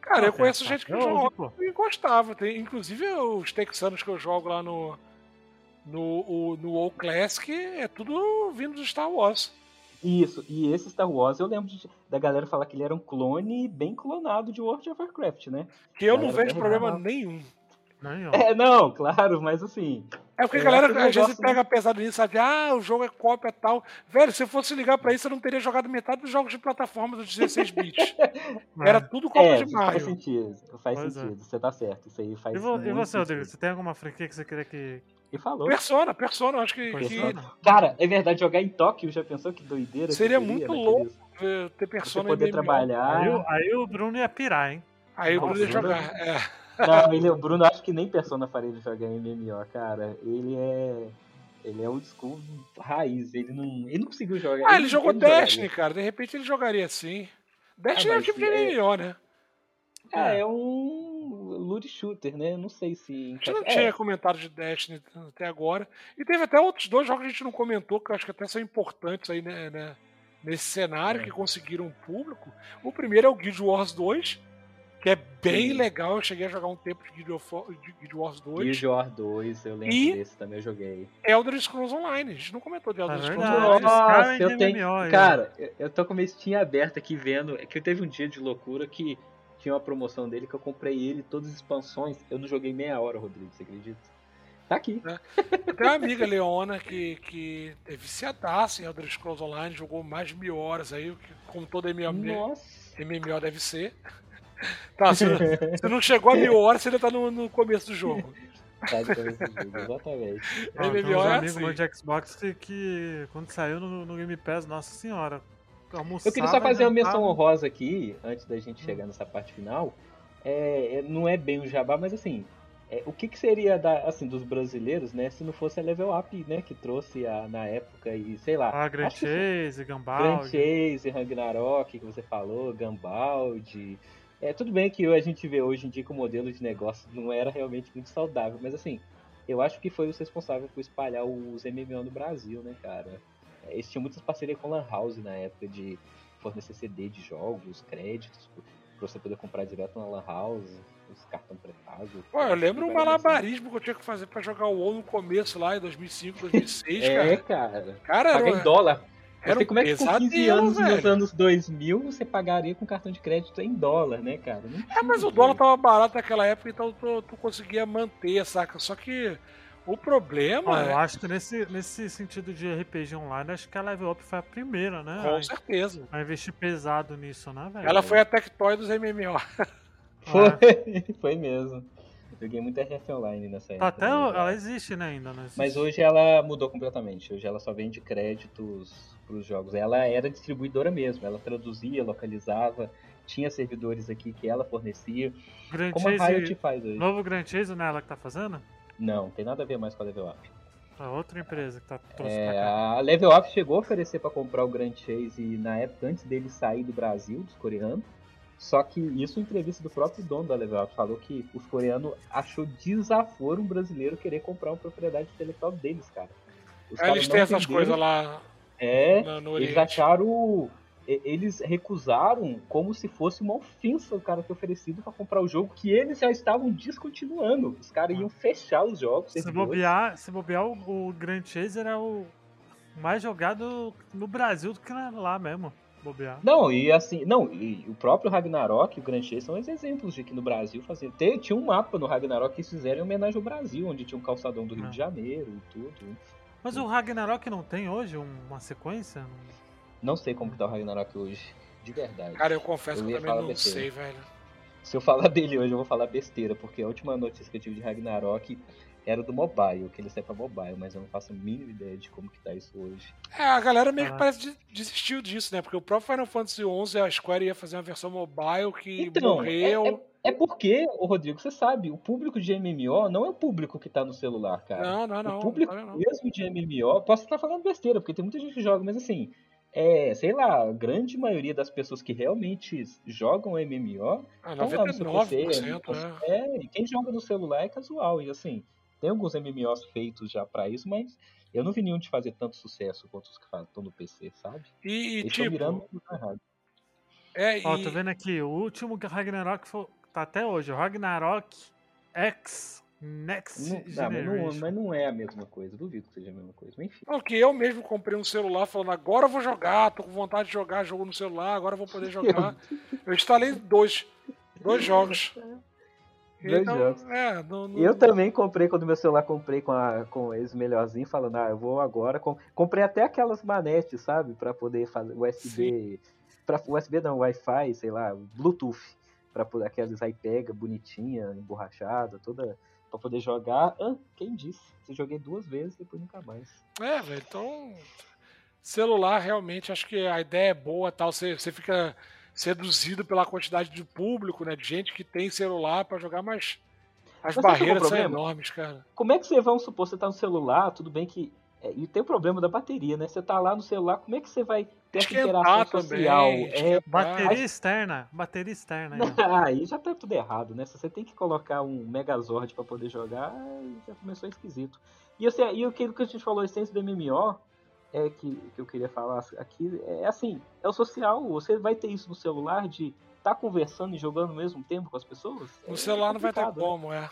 Speaker 3: Cara, eu conheço é, gente que joga e gostava. Tem, inclusive os texanos que eu jogo lá no, no, o, no WoW Classic é tudo vindo do Star Wars.
Speaker 2: Isso, e esse Star Wars eu lembro de, da galera falar que ele era um clone bem clonado de World of Warcraft, né?
Speaker 3: Que eu não vejo problema nenhum.
Speaker 2: Não, é, não, claro, mas assim.
Speaker 3: É porque a galera às vezes pega pesado nisso, sabe? Ah, o jogo é cópia e tal. Velho, se eu fosse ligar pra isso, eu não teria jogado metade dos jogos de plataforma dos 16 bits. Era tudo cópia
Speaker 2: é,
Speaker 3: de Mario.
Speaker 2: Faz sentido, faz pois é. sentido, é. você tá certo. Isso aí faz
Speaker 1: E, vo, e você, Rodrigo, você tem alguma franquia que você queria que.
Speaker 2: E falou.
Speaker 3: Persona, Persona, acho que, que,
Speaker 2: Cara, é verdade, jogar em Tóquio, já pensou que doideira?
Speaker 3: Seria,
Speaker 2: que
Speaker 3: seria muito louco ter Persona
Speaker 2: você poder trabalhar.
Speaker 1: Aí, aí, o Bruno ia pirar, hein?
Speaker 3: Aí Nossa, o Bruno ia jogar, é.
Speaker 2: Não, ele, o Bruno acho que nem Persona faria ele jogar MMO, cara. Ele é. Ele é o school raiz, ele não, ele não conseguiu jogar.
Speaker 3: Ah, ele, ele jogou ele Destiny, cara. De repente ele jogaria assim. Destiny ah, é o tipo de MMO, né?
Speaker 2: É, é um loot shooter, né? Não sei se.
Speaker 3: A gente não é. tinha comentário de Destiny até agora. E teve até outros dois jogos que a gente não comentou, que eu acho que até são importantes aí, né? né nesse cenário, é. que conseguiram público. O primeiro é o Guild Wars 2, que é bem Sim. legal. Eu cheguei a jogar um tempo de Guild, of, de Guild Wars 2.
Speaker 2: Guild Wars 2, eu lembro e desse também, eu joguei.
Speaker 3: Elder Scrolls Online, a gente não comentou de Elder
Speaker 2: é
Speaker 3: Scrolls Online.
Speaker 2: Nossa, eu tenho... Cara, eu tô com minha Steam aberta aqui vendo, é que eu teve um dia de loucura que tinha uma promoção dele que eu comprei ele, todas as expansões, eu não joguei meia hora, Rodrigo, você acredita? Tá aqui.
Speaker 3: É. Eu tenho uma amiga, Leona, que, que é viciadaça em Elder Scrolls Online, jogou mais de mil horas aí, como todo MMO, MMO deve ser. Tá, se, se não chegou a mil horas, você ainda tá no, no começo do jogo.
Speaker 2: Tá no começo do jogo, exatamente.
Speaker 1: Ah, MMO é amigos assim. de Xbox que quando saiu no, no Game Pass, nossa senhora.
Speaker 2: Eu queria só fazer uma menção honrosa aqui, antes da gente chegar nessa parte final. É, é, não é bem o jabá, mas assim, é, o que, que seria da, assim, dos brasileiros, né, se não fosse a Level Up, né, que trouxe a, na época e sei lá.
Speaker 1: Ah, Grand Chase, Gambaldi.
Speaker 2: Grand Chase, Ragnarok, que você falou, Gambaldi. É, tudo bem que a gente vê hoje em dia que o modelo de negócio não era realmente muito saudável, mas assim, eu acho que foi os responsáveis por espalhar os MMO no Brasil, né, cara? É, eles tinham muitas parcerias com Lan House na época de fornecer CD de jogos, créditos, pra você poder comprar direto na Lan House, os cartões pré-pagos.
Speaker 3: Pô, eu lembro um malabarismo que eu tinha que fazer pra jogar o WoW no começo lá, em 2005, 2006, cara.
Speaker 2: É, cara. Cara, Pagar em dólar. Era sei como é que com 15 anos velho. nos anos 2000 você pagaria com cartão de crédito em dólar, né, cara?
Speaker 3: é, mas o dólar tava barato naquela época, então tu, tu conseguia manter, saca? Só que o problema.
Speaker 1: Ah, eu acho que nesse, nesse sentido de RPG online, acho que a Level Up foi a primeira, né?
Speaker 3: Com certeza.
Speaker 1: A investir pesado nisso, né, velho?
Speaker 3: Ela foi a Tectoy dos MMO.
Speaker 2: Foi, ah. foi mesmo. Joguei muita RF Online nessa
Speaker 1: tá
Speaker 2: época.
Speaker 1: Até né? ela existe, né, ainda, né?
Speaker 2: Mas hoje ela mudou completamente. Hoje ela só vende créditos para os jogos. Ela era distribuidora mesmo, ela traduzia, localizava, tinha servidores aqui que ela fornecia.
Speaker 1: Grand como Chase, a Riot faz hoje. Novo Grand Chase não é ela que tá fazendo?
Speaker 2: Não, tem nada a ver mais com a Level Up.
Speaker 1: A outra empresa que tá
Speaker 2: é, A Level Up chegou a oferecer para comprar o Grand Chase na época antes dele sair do Brasil, dos coreanos. Só que isso em entrevista do próprio dono da Level Up falou que os coreanos achou desaforo um brasileiro querer comprar uma propriedade intelectual deles, cara.
Speaker 3: Os é, eles têm essas coisas lá
Speaker 2: é, no, no eles acharam. Eles recusaram como se fosse uma ofensa o cara ter oferecido para comprar o jogo que eles já estavam descontinuando. Os caras iam fechar os jogos.
Speaker 1: Se bobear, se bobear, o, o Grand Chase era o mais jogado no Brasil do que lá mesmo. Bobear.
Speaker 2: Não, e assim, não, e o próprio Ragnarok e o Grand Chase são os exemplos de que no Brasil fazia. Tinha um mapa no Ragnarok que eles fizeram em homenagem ao Brasil, onde tinha um calçadão do Rio de Janeiro e tudo.
Speaker 1: Mas o Ragnarok não tem hoje uma sequência?
Speaker 2: Não sei como que tá o Ragnarok hoje. De verdade.
Speaker 3: Cara, eu confesso
Speaker 2: Eu
Speaker 3: que eu também não
Speaker 2: besteira.
Speaker 3: sei, velho.
Speaker 2: Se eu falar dele hoje, eu vou falar besteira, porque a última notícia que eu tive de Ragnarok era do mobile, que ele sai pra mobile, mas eu não faço a mínima ideia de como que tá isso hoje.
Speaker 3: É, a galera meio que
Speaker 1: Ah.
Speaker 3: parece de- desistiu disso, né? Porque o próprio Final Fantasy XI, a Square ia fazer uma versão mobile que
Speaker 2: Então,
Speaker 3: morreu.
Speaker 2: É porque, ô Rodrigo, você sabe, o público de MMO não é o público que tá no celular, cara.
Speaker 3: Não, não, não.
Speaker 2: o público
Speaker 3: não, não.
Speaker 2: mesmo de MMO, posso estar falando besteira, porque tem muita gente que joga, mas assim, é, sei lá, a grande maioria das pessoas que realmente jogam MMO
Speaker 3: Ah,
Speaker 2: estão lá no seu PC,
Speaker 3: 99%,
Speaker 2: é,
Speaker 3: é.
Speaker 2: é, e quem joga no celular é casual, e assim, tem alguns MMOs feitos já pra isso, mas eu não vi nenhum de fazer tanto sucesso quanto os que estão no PC, sabe?
Speaker 3: E, e,
Speaker 2: Eles
Speaker 3: tipo,
Speaker 2: virando
Speaker 3: é,
Speaker 1: Ó,
Speaker 3: e-
Speaker 1: tô vendo aqui, o último Ragnarok foi, tá até hoje, Ragnarok X Next
Speaker 2: Não, não, mas, não,
Speaker 1: Generation.
Speaker 2: mas não é a mesma coisa, duvido que seja a mesma coisa, mas enfim.
Speaker 3: Não, que eu mesmo comprei um celular falando, agora eu vou jogar, tô com vontade de jogar jogo no celular, agora eu vou poder jogar. Eu instalei dois, dois jogos.
Speaker 2: Dois
Speaker 3: Então,
Speaker 2: jogos.
Speaker 3: É, não, não-
Speaker 2: eu também comprei, quando meu celular comprei com, a, com esse melhorzinho, falando, ah, eu vou agora. com- Comprei até aquelas manetes, sabe? Pra poder fazer USB. Pra, USB não, Wi-Fi, sei lá, Bluetooth. Pra poder aqueles aí pega, bonitinha, emborrachada, toda. Pra poder jogar. Ah, quem disse? Eu joguei duas vezes, depois nunca mais.
Speaker 3: É, velho, então. Celular, realmente, acho que a ideia é boa tal. Você, você fica seduzido pela quantidade de público, né? De gente que tem celular pra jogar, mas as
Speaker 2: Mas é
Speaker 3: barreiras são enormes, cara.
Speaker 2: Como é que você, vamos supor, você tá no celular, tudo bem que. É, e tem o problema da bateria, né? Você tá lá no celular, como é que você vai ter essa interação
Speaker 3: também.
Speaker 2: social? É.
Speaker 1: Bateria externa, bateria externa. aí.
Speaker 2: Aí já tá tudo errado, né? Se você tem que colocar um Megazord pra poder jogar, já começou esquisito. E, assim, e aquilo que a gente falou, a essência do MMO, é que, que eu queria falar aqui, é assim, é o social. Você vai ter isso no celular de estar tá conversando e jogando ao mesmo tempo com as pessoas?
Speaker 3: No
Speaker 2: É
Speaker 3: celular não vai ter
Speaker 2: né?
Speaker 3: como, é.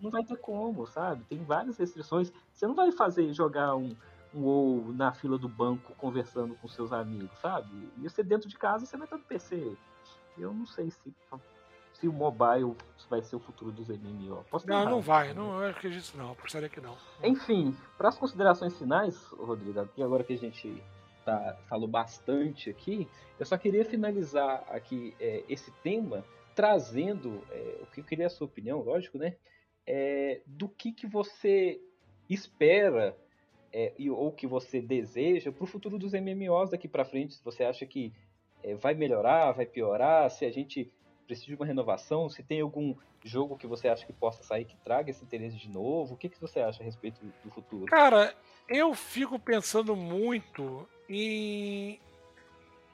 Speaker 2: Não vai ter como, sabe? Tem várias restrições. Você não vai fazer jogar um, um WoW na fila do banco conversando com seus amigos, sabe? E você dentro de casa, você vai estar no PC. Eu não sei se, se o mobile vai ser o futuro dos MMO. Posso
Speaker 3: Não, não vai.
Speaker 2: né?
Speaker 3: Não, eu acredito não. Apostaria que não.
Speaker 2: Enfim, para as considerações finais, Rodrigo, aqui agora que a gente tá, falou bastante aqui, eu só queria finalizar aqui é, esse tema trazendo é, o que eu queria a sua opinião, lógico, né? É, do que, que você espera é, e, ou que você deseja para o futuro dos MMOs daqui para frente. Se você acha que é, vai melhorar, vai piorar, se a gente precisa de uma renovação, se tem algum jogo que você acha que possa sair que traga esse interesse de novo? O que, que você acha a respeito do futuro?
Speaker 3: Cara, eu fico pensando muito em.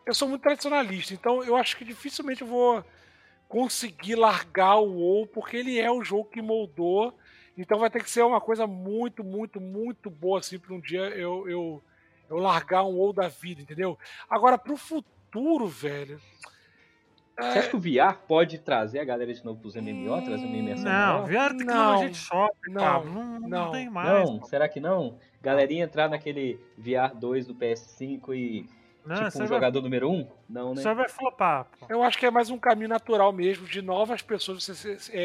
Speaker 3: Eu sou muito tradicionalista, então eu acho que dificilmente eu vou conseguir largar o WoW, porque ele é o jogo que moldou. Então vai ter que ser uma coisa muito, muito, muito boa assim para um dia eu, eu, eu largar um WoW da vida, entendeu? Agora, pro futuro, velho.
Speaker 2: Você acha que o VR pode trazer a galera de novo pros MMO, trazer uma imersão
Speaker 1: Não,
Speaker 2: maior?
Speaker 1: vieram tecnologia
Speaker 3: Não,
Speaker 1: de shopping,
Speaker 3: não,
Speaker 1: Pablo. Não, não,
Speaker 3: não,
Speaker 1: tem mais.
Speaker 2: Não, será que não? Galerinha entrar naquele VR 2 do PS5 e
Speaker 1: Não,
Speaker 2: tipo
Speaker 1: isso
Speaker 2: um jogador número 1? Um? Não, né?
Speaker 1: vai, aí vai flopar. Pô.
Speaker 3: Eu acho que é mais um caminho natural mesmo de novas pessoas você se- é,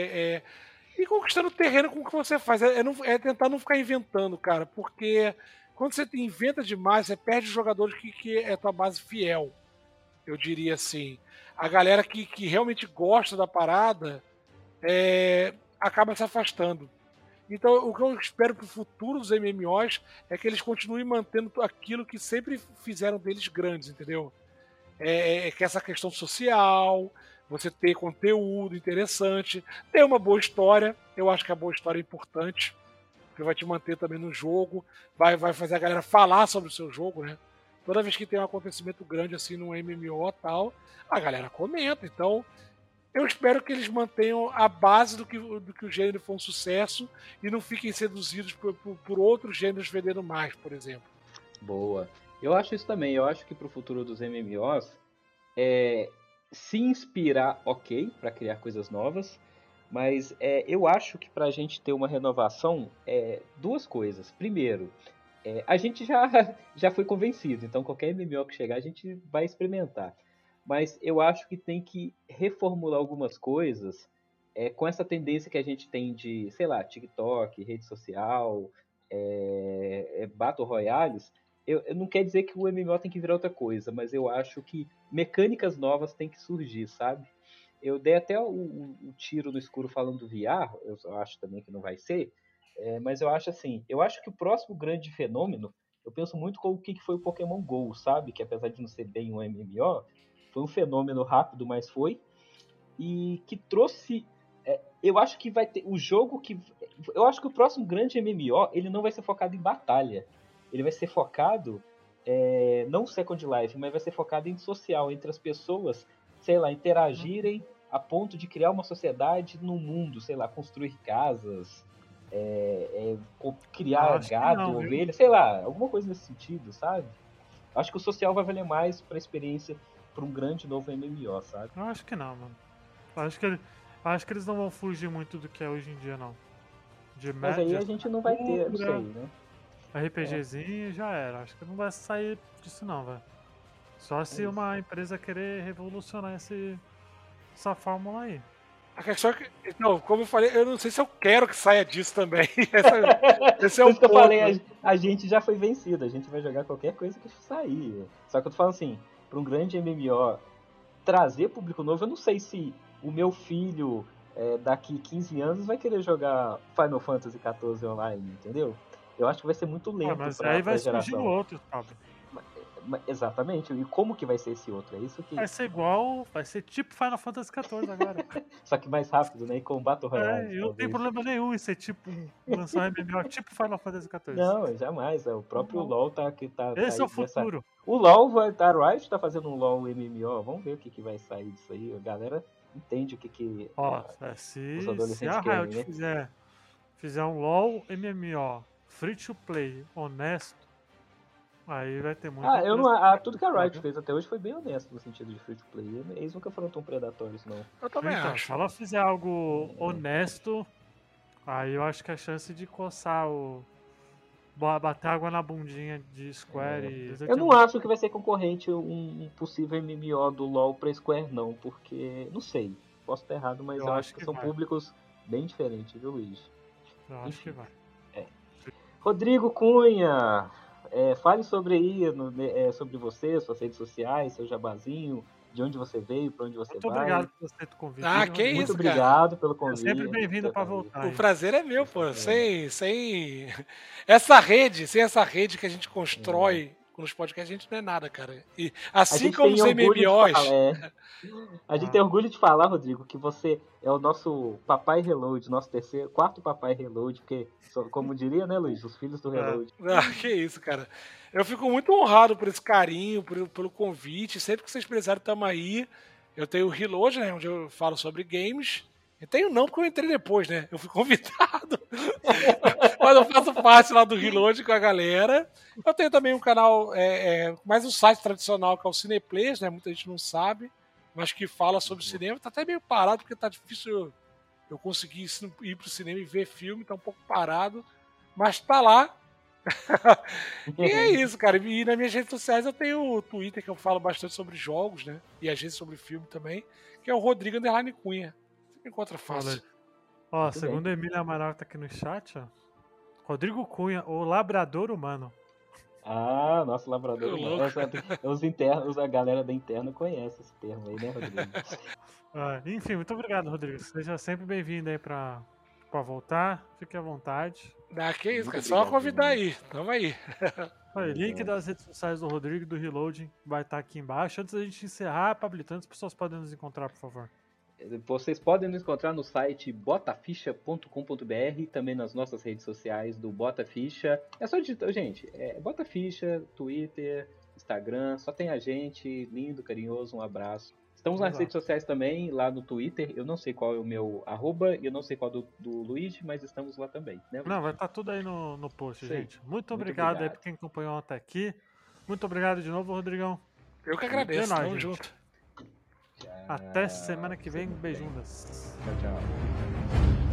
Speaker 3: é, ir conquistando terreno com o que você faz. É, é não- é tentar não ficar inventando, cara, porque quando você inventa demais, você perde os jogadores que, que é a tua base fiel. Eu diria assim. A galera que, que realmente gosta da parada é, acaba se afastando. Então, o que eu espero pro futuro dos MMOs é que eles continuem mantendo aquilo que sempre fizeram deles grandes, entendeu? É, é que essa questão social, você ter conteúdo interessante, ter uma boa história. Eu acho que a boa história é importante, porque vai te manter também no jogo, vai, vai fazer a galera falar sobre o seu jogo, né? Toda vez que tem um acontecimento grande assim no MMO tal, a galera comenta. Então, eu espero que eles mantenham a base do que, do que o gênero for um sucesso e não fiquem seduzidos por, por, por outros gêneros vendendo mais, por exemplo.
Speaker 2: Boa. Eu acho isso também. Eu acho que pro futuro dos MMOs é se inspirar, ok, para criar coisas novas. Mas é, eu acho que pra gente ter uma renovação, é duas coisas. Primeiro, é, a gente já, já foi convencido, então qualquer MMO que chegar a gente vai experimentar. Mas eu acho que tem que reformular algumas coisas é, com essa tendência que a gente tem de, sei lá, TikTok, rede social, é, é, Battle Royales, eu, eu, não quer dizer que o MMO tem que virar outra coisa, mas eu acho que mecânicas novas têm que surgir, sabe? Eu dei até o, o, o tiro no escuro falando do VR, eu acho também que não vai ser, é, mas eu acho assim, eu acho que o próximo grande fenômeno, eu penso muito com o que foi o Pokémon GO, sabe? Que apesar de não ser bem um MMO, foi um fenômeno rápido, mas foi, e que trouxe é, eu acho que vai ter o jogo que eu acho que o próximo grande MMO ele não vai ser focado em batalha. Ele vai ser focado é, não Second Life mas vai ser focado em social entre as pessoas sei lá interagirem a ponto de criar uma sociedade no mundo sei lá construir casas é, é, criar gado não, ovelha sei lá alguma coisa nesse sentido sabe? Acho que o social vai valer mais para experiência para um grande novo MMO sabe
Speaker 1: eu acho que não mano acho que Acho que eles não vão fugir muito do que é hoje em dia, não.
Speaker 2: De Mas aí a gente não vai ter, não sei, né?
Speaker 1: RPGzinho é. já era. Acho que não vai sair disso, não, velho. Só se é uma empresa querer revolucionar esse, essa fórmula aí.
Speaker 3: A questão é que, então, como eu falei, eu não sei se eu quero que saia disso também. Essa,
Speaker 2: esse é o que eu falei, a, a, gente já foi vencido, a gente vai jogar qualquer coisa que sair. Só que eu tô falando assim, para um grande MMO trazer público novo, eu não sei se o meu filho é, daqui 15 anos vai querer jogar Final Fantasy XIV online, entendeu? Eu acho que vai ser muito ah, lento. Ah,
Speaker 1: mas pra, aí vai surgir outro, Pablo.
Speaker 2: Exatamente. E como que vai ser esse outro? É isso que.
Speaker 1: Vai ser igual. Vai ser tipo Final Fantasy XIV agora.
Speaker 2: Só que mais rápido, né? E com Battle
Speaker 1: é, Royale. É, eu não tenho problema nenhum em ser tipo. Lançar um MMO tipo Final Fantasy XIV.
Speaker 2: Não, jamais. É, o próprio não. LoL tá. Que tá
Speaker 1: esse tá é o futuro.
Speaker 2: O LoL vai. A Riot tá fazendo um LoL MMO. Vamos ver o que, que vai sair disso aí. A galera entende o que, que
Speaker 1: Ó, é, se, os adolescentes se a Riot né? fizer, fizer um LoL MMO free to play honesto, aí vai ter muito.
Speaker 2: Ah, eu não, ah, tudo que a Riot fez até hoje foi bem honesto no sentido de free to play. Eles nunca foram tão predatórios, não.
Speaker 3: Eu também
Speaker 1: então,
Speaker 3: acho.
Speaker 1: Se ela fizer algo é. honesto, aí eu acho que a chance de coçar o bater água na bundinha de Square. É. E...
Speaker 2: Eu não acho que vai ser concorrente um, possível MMO do LoL pra Square, não, porque. Não sei. Posso estar errado, mas eu, eu acho, acho que, que, são vai. públicos bem diferentes, viu, Luiz?
Speaker 1: Eu Enfim. acho que vai.
Speaker 2: É. Rodrigo Cunha, é, fale sobre aí, no, é, sobre você, suas redes sociais, seu jabazinho, de onde você veio, para onde você
Speaker 1: Muito
Speaker 2: vai.
Speaker 1: Muito obrigado por ter convite.
Speaker 3: Ah, que
Speaker 2: Muito
Speaker 3: isso,
Speaker 2: obrigado
Speaker 3: cara.
Speaker 2: pelo convite.
Speaker 1: É sempre bem-vindo para voltar.
Speaker 3: O prazer é meu, pô. É. Sem, sem essa rede, sem essa rede que a gente constrói é. nos podcasts, a gente não é nada, cara. E assim como os MMOs.
Speaker 2: É. A gente ah. tem orgulho de falar, Rodrigo, que você é o nosso papai reload, nosso terceiro, quarto papai reload, porque, como diria, né, Luiz, os filhos do é. reload.
Speaker 3: Ah, que isso, cara. Eu fico muito honrado por esse carinho, por, pelo convite. Sempre que vocês precisarem, estamos aí. Eu tenho o Reload, né, onde eu falo sobre games. Eu tenho não, porque eu entrei depois, né? Eu fui convidado. Mas eu faço parte lá do Reload com a galera. Eu tenho também um canal, é, é, mais um site tradicional que é o Cineplays, né? Muita gente não sabe, mas que fala sobre cinema. Tá até meio parado, porque tá difícil eu, conseguir ir pro cinema e ver filme, tá um pouco parado. Mas tá lá, e é isso, cara. E nas minhas redes sociais eu tenho o Twitter, que eu falo bastante sobre jogos, né? E às vezes sobre filme também, que é o Rodrigo Underline Cunha. Encontra fácil.
Speaker 1: Ó, Muito segundo bem. Emília Amaral tá aqui no chat, ó. Rodrigo Cunha, o labrador humano.
Speaker 2: Ah, nosso labrador humano. Os internos, a galera da interna conhece esse termo aí, né, Rodrigo?
Speaker 1: ah, enfim, muito obrigado, Rodrigo. Seja sempre bem-vindo aí pra, pra voltar. Fique à vontade.
Speaker 3: Ah, que isso, cara. Só convidar aí. Tamo aí.
Speaker 1: Aí, link das redes sociais do Rodrigo do Reloading vai estar tá aqui embaixo. Antes da gente encerrar, Pablito, as pessoas podem nos encontrar, por favor?
Speaker 2: Vocês podem nos encontrar no site botaficha.com.br, também nas nossas redes sociais do Botaficha. É só digitar, gente, é Botaficha, Twitter, Instagram, só tem a gente, lindo, carinhoso, um abraço. Estamos nas redes sociais também, lá no Twitter. Eu não sei qual é o meu arroba e eu não sei qual do, do Luiz, mas estamos lá também. Né,
Speaker 1: não, vai estar tá tudo aí no, no post, Sei. gente. Muito, Muito obrigado, obrigado, aí por quem acompanhou até aqui. Muito obrigado de novo, Rodrigão.
Speaker 3: Eu que agradeço. Nós, Tamo junto.
Speaker 1: Até semana que vem. Beijundas.
Speaker 2: Tchau, tchau.